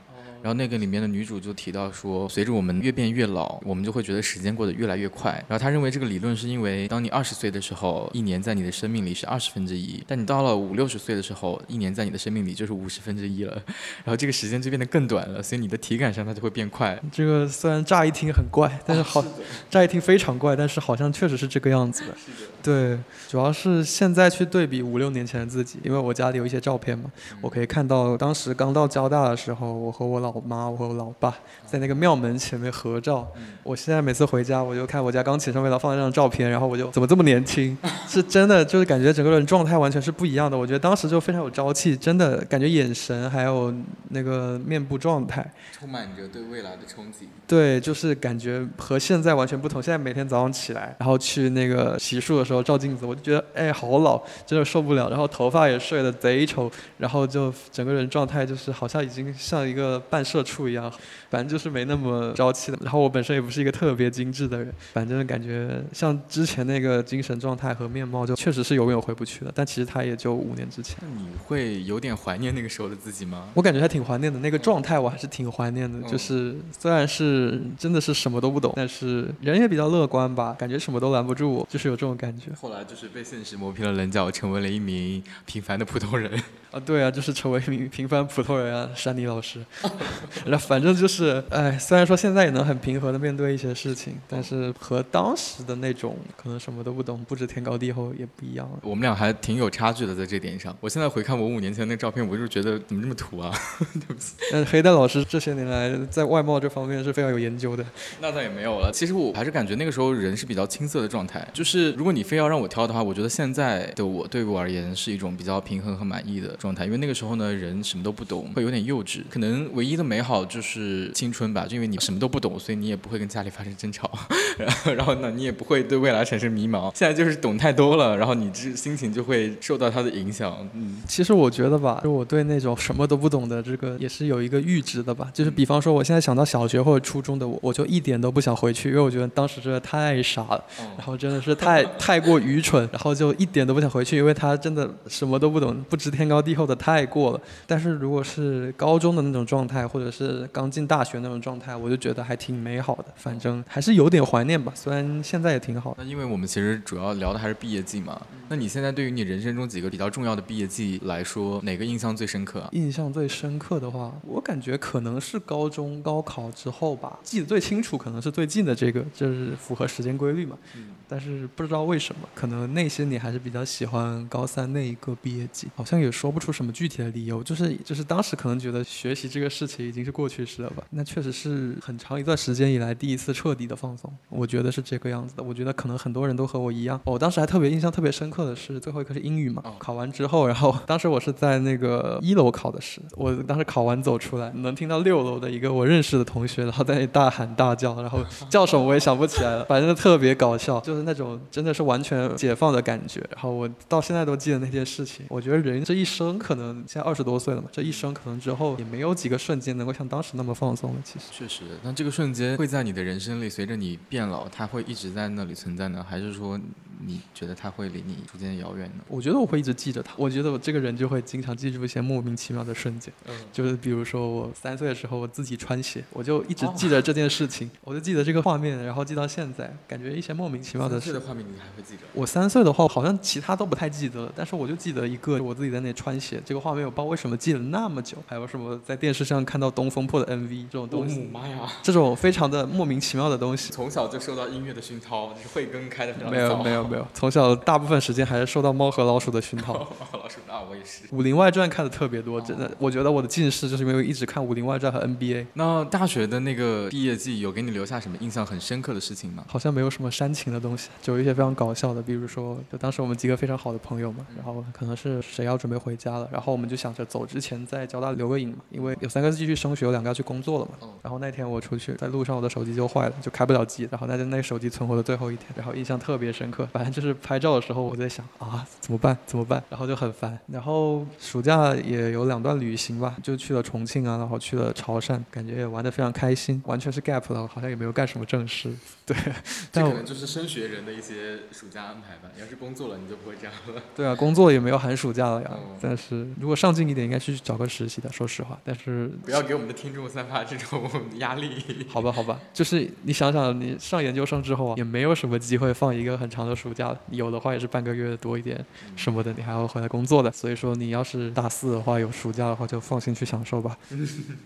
然后那个里面的女主就提到说，随着我们越变越老，我们就会觉得时间过得越来越快。然后她认为这个理论是因为，当你二十岁的时候，一年在你的生命里是二十分之一；但你到了五六十岁的时候，一年在你的生命里就是五十分之一了。然后这个时间就变得更短了，所以你的体感上它就会变快。这个虽然乍一听很怪，但是好，乍一听非常怪，但是好像确实是这个样子的。对，主要是现在去对比五六年前的自己，因为我家里有一些照片嘛，我可以看到当时刚到交大的时候，我和我老妈，我和我老爸在那个庙门前面合照。我现在每次回家，我就看我家钢琴上面放了这张照片，然后我就怎么这么年轻？是真的，就是感觉整个人状态完全是不一样的。我觉得当时就非常有朝气，真的感觉眼神还有那个面部状态，充满着对未来的憧憬。对，就是感觉和现在完全不同。现在每天早上起来，然后去那个洗漱的时候照镜子，我就觉得哎，好老，真的受不了。然后头发也睡得贼丑，然后就整个人状态就是好像已经像一个半社畜一样，反正就是没那么朝气的。然后我本身也不是一个特别精致的人，反正感觉像之前那个精神状态和面貌，就确实是永远回不去了。但其实他也就五年之前。你会有点怀念那个时候的自己吗？我感觉还挺怀念的，那个状态我还是挺怀念的。就是虽然是真的是什么都不懂，但是人也比较乐观吧，感觉什么都拦不住我，就是有这种感觉。后来就是被现实磨平了棱角，成为了一名平凡的普通人。啊，对啊，就是成为一名平凡普通人啊，山妮老师。那反正就是，哎，虽然说现在也能很平和的面对一些事情，但是和当时的那种可能什么都不懂、不知天高地厚也不一样了。我们俩还挺有差距的在这点上。我现在回看我五年前那照片，我就觉得怎么这么土啊？对不起。但是黑蛋老师这些年来在外貌这方面是非常有研究的。那倒也没有了。其实我还是感觉那个时候人是比较青涩的状态。就是如果你非要让我挑的话，我觉得现在的我对我而言是一种比较平衡和满意的状态。因为那个时候呢，人什么都不懂，会有点幼稚。可能唯一的美好就是青春吧，就因为你什么都不懂，所以你也不会跟家里发生争吵，然后呢，你也不会对未来产生迷茫。现在就是懂太多了，然后你这心情就会受到它的影响。嗯，其实我觉得吧，就我对那种什么都不懂的这个也是有一个阈值的吧。就是比方说，我现在想到小学或者初中的我，我就一点都不想回去，因为我觉得当时真的太傻了，然后真的是太太过愚蠢，然后就一点都不想回去，因为他真的什么都不懂，不知天高地厚的太过了。但是如果是高中的那种状态，或者是刚进大学那种状态，我就觉得还挺美好的。反正还是有点怀念吧，虽然现在也挺好。那因为我们其实主要聊的还是毕业季嘛。那你现在对于你人生中几个比较重要的毕业季来说，哪个印象最深刻啊？印象最深刻的话，我感觉可能是高中高考之后吧，记得最清楚可能是最近的这个，就是符合时间规律嘛。嗯。但是不知道为什么，可能内心你还是比较喜欢高三那一个毕业季，好像也说不出什么具体的理由，就是就是当时可能觉得学习这个事情已经是过去式了吧。那确实是很长一段时间以来第一次彻底的放松，我觉得是这个样子的。我觉得可能很多人都和我一样，我当时还特别印象特别深刻的是最后一科是英语嘛，考完之后，然后当时我是在那个一楼考的试，我当时考完走出来，能听到六楼的一个我认识的同学，然后在那里大喊大叫，然后叫什么我也想不起来了，反正特别搞笑，就是那种真的是完全解放的感觉。然后我到现在都记得那件事情。我觉得人这一生可能现在二十多岁了嘛，这一生可能之后也没有几个瞬间能够像当时那么放松了。其实确实，那这个瞬间会在你的人生里随着你变老，它会一直在那里存在呢，还是说？你觉得它会离你逐渐遥远呢？我觉得我会一直记着它。我觉得我这个人就会经常记住一些莫名其妙的瞬间。嗯，就是比如说我三岁的时候我自己穿鞋，我就一直记得这件事 情，我就记得这个画面，然后记到现在，感觉一些莫名其妙的事。的画面你还会记得？我三岁的话，好像其他都不太记得了，但是我就记得一个我自己在那穿鞋这个画面，我不知道为什么记了那么久。还有什么在电视上看到东风破的 MV 这种东西？妈呀！这种非常的莫名其妙的东西。从小就受到音乐的熏陶，慧根开的非常没有没有没有。从小大部分时间还是受到猫和老鼠的熏陶。老鼠那，我也是。《武林外传》看的特别多，真的，我觉得我的近视就是因为一直看《武林外传》和 NBA，那大学的那个毕业季有给你留下什么印象很深刻的事情吗？好像没有什么煽情的东西，就有一些非常搞笑的，比如说，就当时我们几个非常好的朋友嘛，然后可能是谁要准备回家了，然后我们就想着走之前在交大留个影嘛，因为有三个继续升学，有两个要去工作了嘛。然后那天我出去，在路上我的手机就坏了，就开不了机，然后那就那手机存活的最后一天，然后印象特别深刻。反正就是拍照的时候我在想啊，怎么办？怎么办？然后就很烦。然后暑假也有两段旅行吧，就去了重庆啊，然后去了潮汕，感觉也玩得非常开心，完全是 gap 了，好像也没有干什么正事。对，这但我可能就是升学人的一些暑假安排吧。你要是工作了，你就不会这样了。对啊，工作也没有寒暑假了呀。哦但是如果上进一点，应该去找个实习的。说实话，但是不要给我们的听众散发这种压力。好吧，好吧，就是你想想，你上研究生之后啊，也没有什么机会放一个很长的暑假，有的话也是半个月多一点什么的，你还要回来工作的。所以说，你要是大四的话，有暑假的话，就放心去享受吧。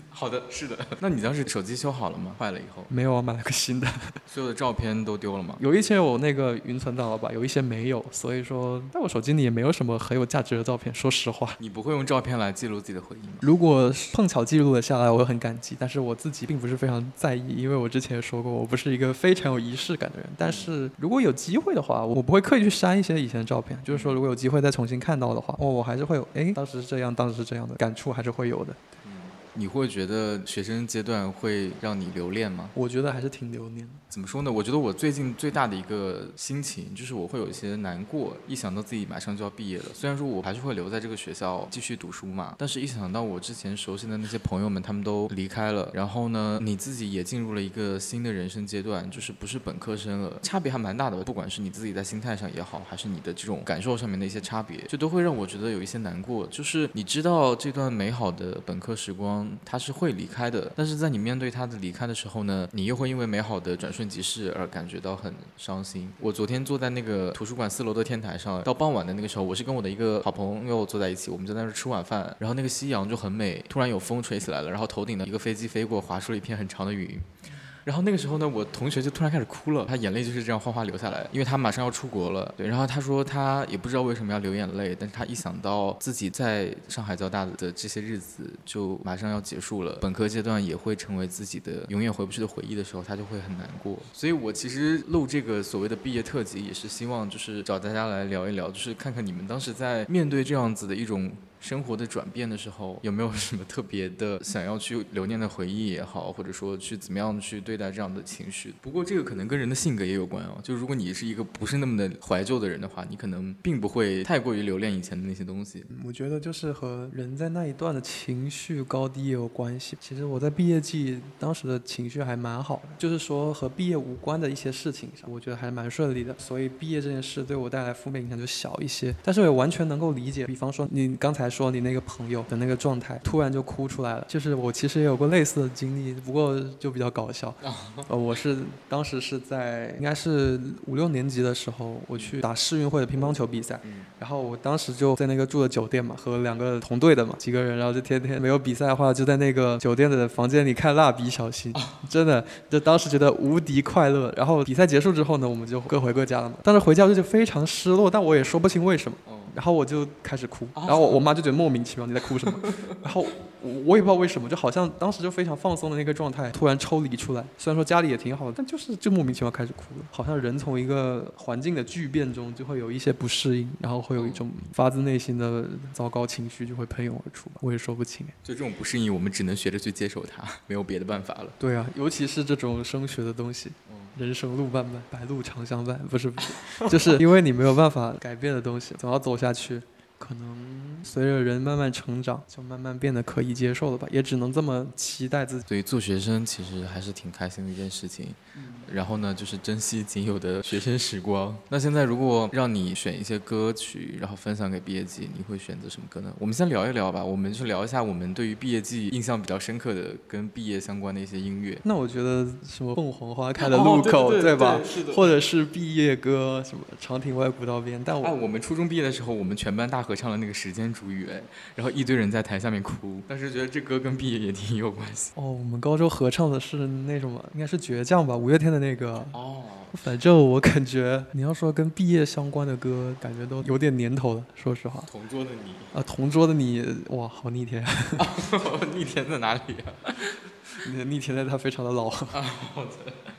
好的，是的。那你当时手机修好了吗？坏了以后，没有啊，买了个新的。所有的照片都丢了吗？有一些有那个云存档了吧，有一些没有，所以说在我手机里也没有什么很有价值的照片。说实话，你不会用照片来记录自己的回忆吗？如果碰巧记录了下来，我会很感激。但是我自己并不是非常在意，因为我之前也说过，我不是一个非常有仪式感的人。但是如果有机会的话，我不会刻意去删一些以前的照片。就是说，如果有机会再重新看到的话，哦，我还是会有，哎，当时是这样，当时是这样的感触，还是会有的。你会觉得学生阶段会让你留恋吗？我觉得还是挺留恋的。怎么说呢？我觉得我最近最大的一个心情就是我会有一些难过，一想到自己马上就要毕业了。虽然说我还是会留在这个学校继续读书嘛，但是一想到我之前熟悉的那些朋友们他们都离开了，然后呢，你自己也进入了一个新的人生阶段，就是不是本科生了，差别还蛮大的。不管是你自己在心态上也好，还是你的这种感受上面的一些差别，就都会让我觉得有一些难过。就是你知道这段美好的本科时光它是会离开的，但是在你面对它的离开的时候呢，你又会因为美好的转瞬瞬即逝而感觉到很伤心。我昨天坐在那个图书馆四楼的天台上，到傍晚的那个时候，我是跟我的一个好朋友坐在一起，我们就在那儿吃晚饭，然后那个夕阳就很美，突然有风吹起来了，然后头顶的一个飞机飞过，划出了一片很长的云。然后那个时候呢，我同学就突然开始哭了，他眼泪就是这样哗哗流下来，因为他马上要出国了。对，然后他说他也不知道为什么要流眼泪，但是他一想到自己在上海交大的这些日子就马上要结束了，本科阶段也会成为自己的永远回不去的回忆的时候，他就会很难过。所以我其实录这个所谓的毕业特辑，也是希望就是找大家来聊一聊，就是看看你们当时在面对这样子的一种。生活的转变的时候，有没有什么特别的想要去留念的回忆也好，或者说去怎么样去对待这样的情绪？不过这个可能跟人的性格也有关哦。就如果你是一个不是那么的怀旧的人的话，你可能并不会太过于留恋以前的那些东西。我觉得就是和人在那一段的情绪高低也有关系。其实我在毕业季当时的情绪还蛮好的，就是说和毕业无关的一些事情上，我觉得还蛮顺利的。所以毕业这件事对我带来负面影响就小一些。但是我也完全能够理解，比方说你刚才说你那个朋友的那个状态，突然就哭出来了。就是我其实也有过类似的经历，不过就比较搞笑。呃，我是当时是在应该是五六年级的时候，我去打世运会的乒乓球比赛，然后我当时就在那个住的酒店嘛，和两个同队的嘛几个人，然后就天天没有比赛的话，就在那个酒店的房间里看蜡笔小新，真的，就当时觉得无敌快乐。然后比赛结束之后呢，我们就各回各家了嘛。当时回家就就非常失落，但我也说不清为什么。然后我就开始哭，然后我我妈就觉得莫名其妙你在哭什么，然后我我也不知道为什么，就好像当时就非常放松的那个状态突然抽离出来。虽然说家里也挺好的，但就是就莫名其妙开始哭了，好像人从一个环境的巨变中就会有一些不适应，然后会有一种发自内心的糟糕情绪就会喷涌而出吧，我也说不清。就这种不适应，我们只能学着去接受它，没有别的办法了。对啊，尤其是这种升学的东西。人生路漫漫，白露常相伴，不是不是，就是因为你没有办法改变的东西，总要走下去。可能随着人慢慢成长，就慢慢变得可以接受了吧，也只能这么期待自己。所以做学生其实还是挺开心的一件事情。然后呢，就是珍惜仅有的学生时光。那现在如果让你选一些歌曲，然后分享给毕业季，你会选择什么歌呢？我们先聊一聊吧，我们去聊一下我们对于毕业季印象比较深刻的跟毕业相关的一些音乐。那我觉得什么凤凰花开的路口，哦对对对吧对是的？或者是毕业歌，什么长亭外古道边。但我、哎，我们初中毕业的时候，我们全班大合合唱了那个时间煮雨，哎，然后一堆人在台下面哭。当时觉得这歌跟毕业也挺有关系。哦，我们高中合唱的是那什么，应该是倔强吧，五月天的那个。哦。反正我感觉，你要说跟毕业相关的歌，感觉都有点年头了。说实话。同桌的你。啊，同桌的你，哇，好逆天。逆天在哪里呀？逆天在他非常的老。好的。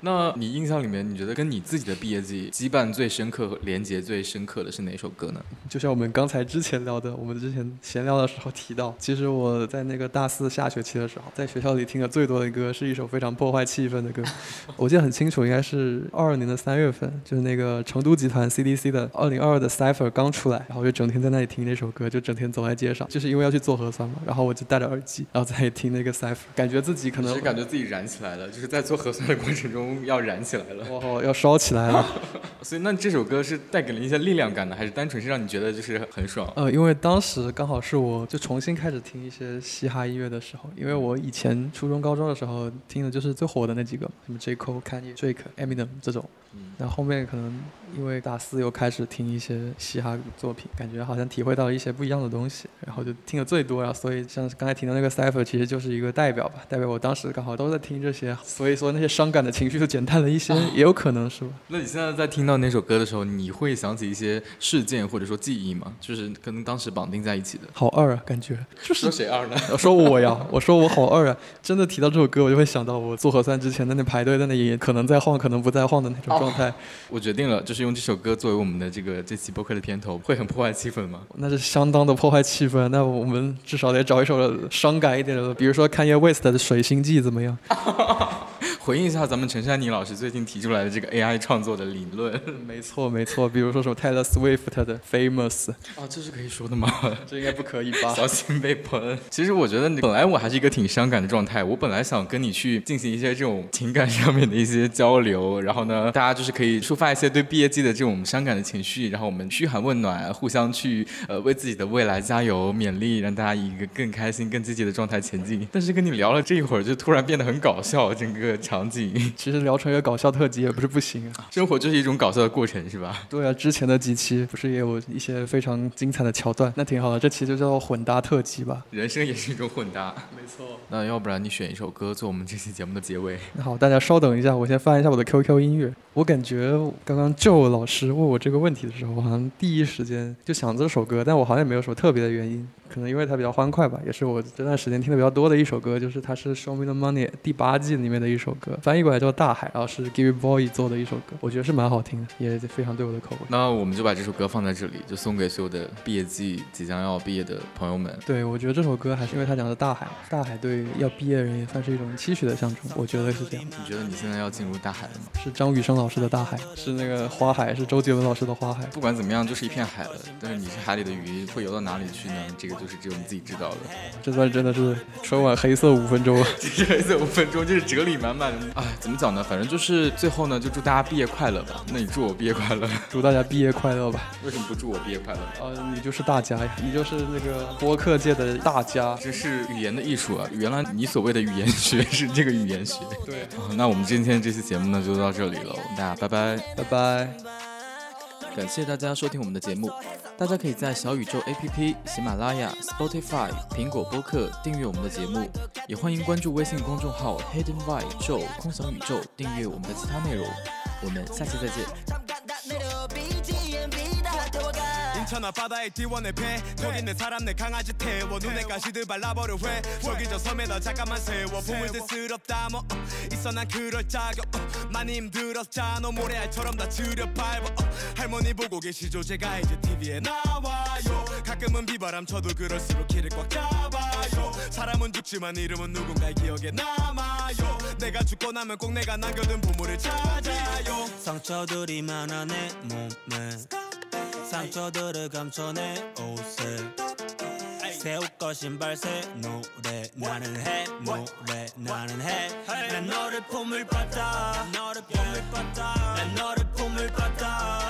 那 你印象里面，你觉得跟你自己的毕业季羁绊最深刻、和连接最深刻的是哪首歌呢？就像我们刚才之前聊的，我们之前闲聊的时候提到，其实我在那个大四下学期的时候，在学校里听的最多的歌是一首非常破坏气氛的歌。我记得很清楚，应该是二二年的三月份，就是那个成都集团 CDC 的二零二二的 Cipher 刚出来，然后我就整天在那里听那首歌，就整天走在街上，就是因为要去做核酸嘛，然后我就戴着耳机，然后在听那个 Cipher，感觉自己可能是感觉自己燃起来了，就是在做核酸的过程中要燃起来了。哇，要烧起来了！所以那这首歌是带给了一些力量感的，还是单纯是让你觉得就是很爽？呃，因为当时刚好是我就重新开始听一些嘻哈音乐的时候，因为我以前初中、高中的时候听的就是最火的那几个，什么 J Cole、Kanye、Drake、Eminem 这种。然后后面可能因为大四又开始听一些嘻哈作品，感觉好像体会到了一些不一样的东西，然后就听的最多。然后所以像刚才听到那个 Cipher，其实就是一个代表吧，代表我当时刚好都在听这些，所以说那些伤感的情绪就减淡了一些，也有可能是吧。那你现在在听到那首歌的时候，你会想起一些事件或者说记忆吗？就是跟当时绑定在一起的。好二啊，感觉。就是说谁二呢？我说我呀，我说我好二啊！真的提到这首歌，我就会想到我做核酸之前在那排队在那里，可能在晃，可能不在晃的那种状态。我决定了，就是用这首歌作为我们的这个这期播客的片头，会很破坏气氛吗？那是相当的破坏气氛。那我们至少得找一首伤感一点的，比如说看 a West 的《水星记》怎么样？回应一下咱们陈珊妮老师最近提出来的这个 AI 创作的理论。没错没错，比如说什么 Taylor Swift 的 Famous。啊，这是可以说的吗？这应该不可以吧？小心被喷。其实我觉得你本来我还是一个挺伤感的状态，我本来想跟你去进行一些这种情感上面的一些交流，然后呢，大家就是可以抒发一些对毕业季的这种伤感的情绪，然后我们嘘寒问暖，互相去呃为自己的未来加油勉励，让大家以一个更开心、更积极的状态前进。但是跟你聊了这一会儿，就突然变得很搞笑，整个。场景 其实聊成一个搞笑特辑也不是不行啊，生活就是一种搞笑的过程，是吧？对啊，之前的几期不是也有一些非常精彩的桥段，那挺好的。这期就叫做混搭特辑吧。人生也是一种混搭，没错。那要不然你选一首歌做我们这期节目的结尾？那好，大家稍等一下，我先翻一下我的 QQ 音乐。我感觉刚刚 Joe 老师问我这个问题的时候，好像第一时间就想这首歌，但我好像也没有什么特别的原因。可能因为它比较欢快吧，也是我这段时间听的比较多的一首歌，就是它是《Show Me the Money》第八季里面的一首歌，翻译过来叫《大海》，然后是 Gary Boy 做的一首歌，我觉得是蛮好听的，也非常对我的口味。那我们就把这首歌放在这里，就送给所有的毕业季即将要毕业的朋友们。对，我觉得这首歌还是因为它讲的大海，大海对要毕业的人也算是一种期许的象征，我觉得是这样。你觉得你现在要进入大海了吗？是张雨生老师的大海，是那个花海，是周杰伦老师的花海。不管怎么样，就是一片海了。但是你是海里的鱼，会游到哪里去呢？这个就是只有你自己知道的。这段真的是春晚黑色五分钟，这黑色五分钟就是哲理满满的。哎，怎么讲呢？反正就是最后呢，就祝大家毕业快乐吧。那你祝我毕业快乐，祝大家毕业快乐吧。为什么不祝我毕业快乐？啊，你就是大家呀，你就是那个播客界的大家。这是语言的艺术啊！原来你所谓的语言学 是这个语言学。对。那我们今天这期节目呢，就到这里了。大家拜拜，拜拜。感谢大家收听我们的节目。大家可以在小宇宙 APP、喜马拉雅、Spotify、苹果播客订阅我们的节目，也欢迎关注微信公众号 Hidden Vibe 宇宙空想宇宙，订阅我们的其他内容。我们下期再见。 인천 앞바다에 띄워내 배. 저기 내 사람 내 강아지 태워. 눈에 가시들 발라버려 회. 저기 저 섬에다 잠깐만 세워. 보물들스럽다 뭐. 어, 있어 난 그럴 자격. 어, 많이 힘들었잖아 모래알처럼 다 지으려 밟아. 어, 할머니 보고 계시죠? 제가 이제 TV에 나와요 가끔은 비바람 쳐도 그럴수록 길을 꽉 잡아요. 사람은 죽지만 이름은 누군가의 기억에 남아요. 내가 죽고 나면 꼭 내가 남겨둔 보물을 찾아요. 상처들이 많아 내 몸에. 상처들을 감춰 내 옷에. 새우 거 신발 새 노래. 나는 해 노래. 나는 해난 너를 품을 받아. 너를 품을 받아. 난 너를 품을 받아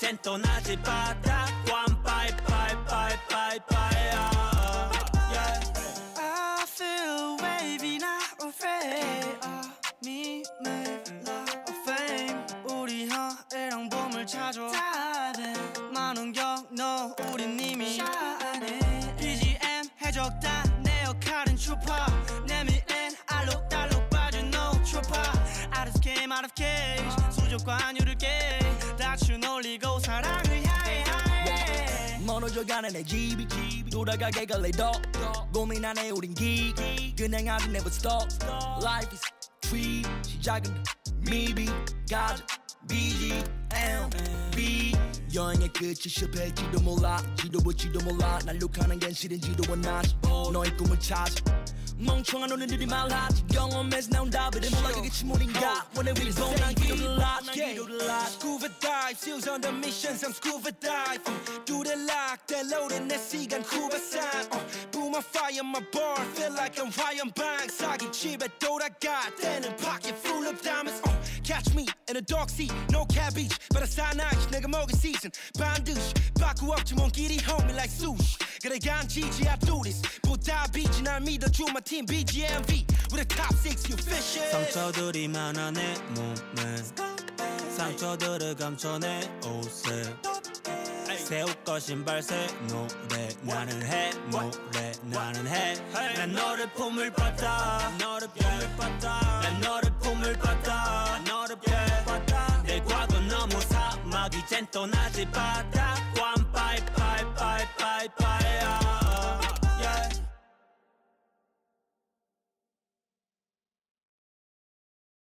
然と同じパターン 멀어져가는 내 집이 돌아가게 갈래 더 고민하네 우린 기 그냥 아직 never stop. Life is tree 시작은 maybe 가자. BGM B. 여행의 끝이 실패할지도 몰라. 지도 볼지도 몰라. 날룩하는 게 싫은지도 원하지 너의 꿈을 찾아 멍청한 오늘들이 말하지 경험에서 나온 답을 몰라 그게 침몰인가 When we go 난 기도를 하지 Scuba dive seals on the mission some scuba dive uh, Do the lock the loaded 내 시간 쿠바산 uh, Boom on fire my bar feel like I'm Ryan Banks 사기 집에 돌아가 때는 pocket full of diamonds uh, Catch me in a dark sea no cabbage but a 사나이 내가 먹은 season 반드시 바꾸 없지 먼 길이 homie like sushi 그래 간지지 I do this 보다 비지 날 믿어줘 my team BGMV We're the top six you fishing 상처들이 많아 내 몸에 상처들을 감춰 내 옷에 새우꺼 신발 새. 노래 나는 해. 노래 나는 해난 너를 품을 받아. 너를 품을 받아. 난 너를 품을 받아. 너를 품을 받아. 내 과거 너무 사막 이젠 떠나지 바닥과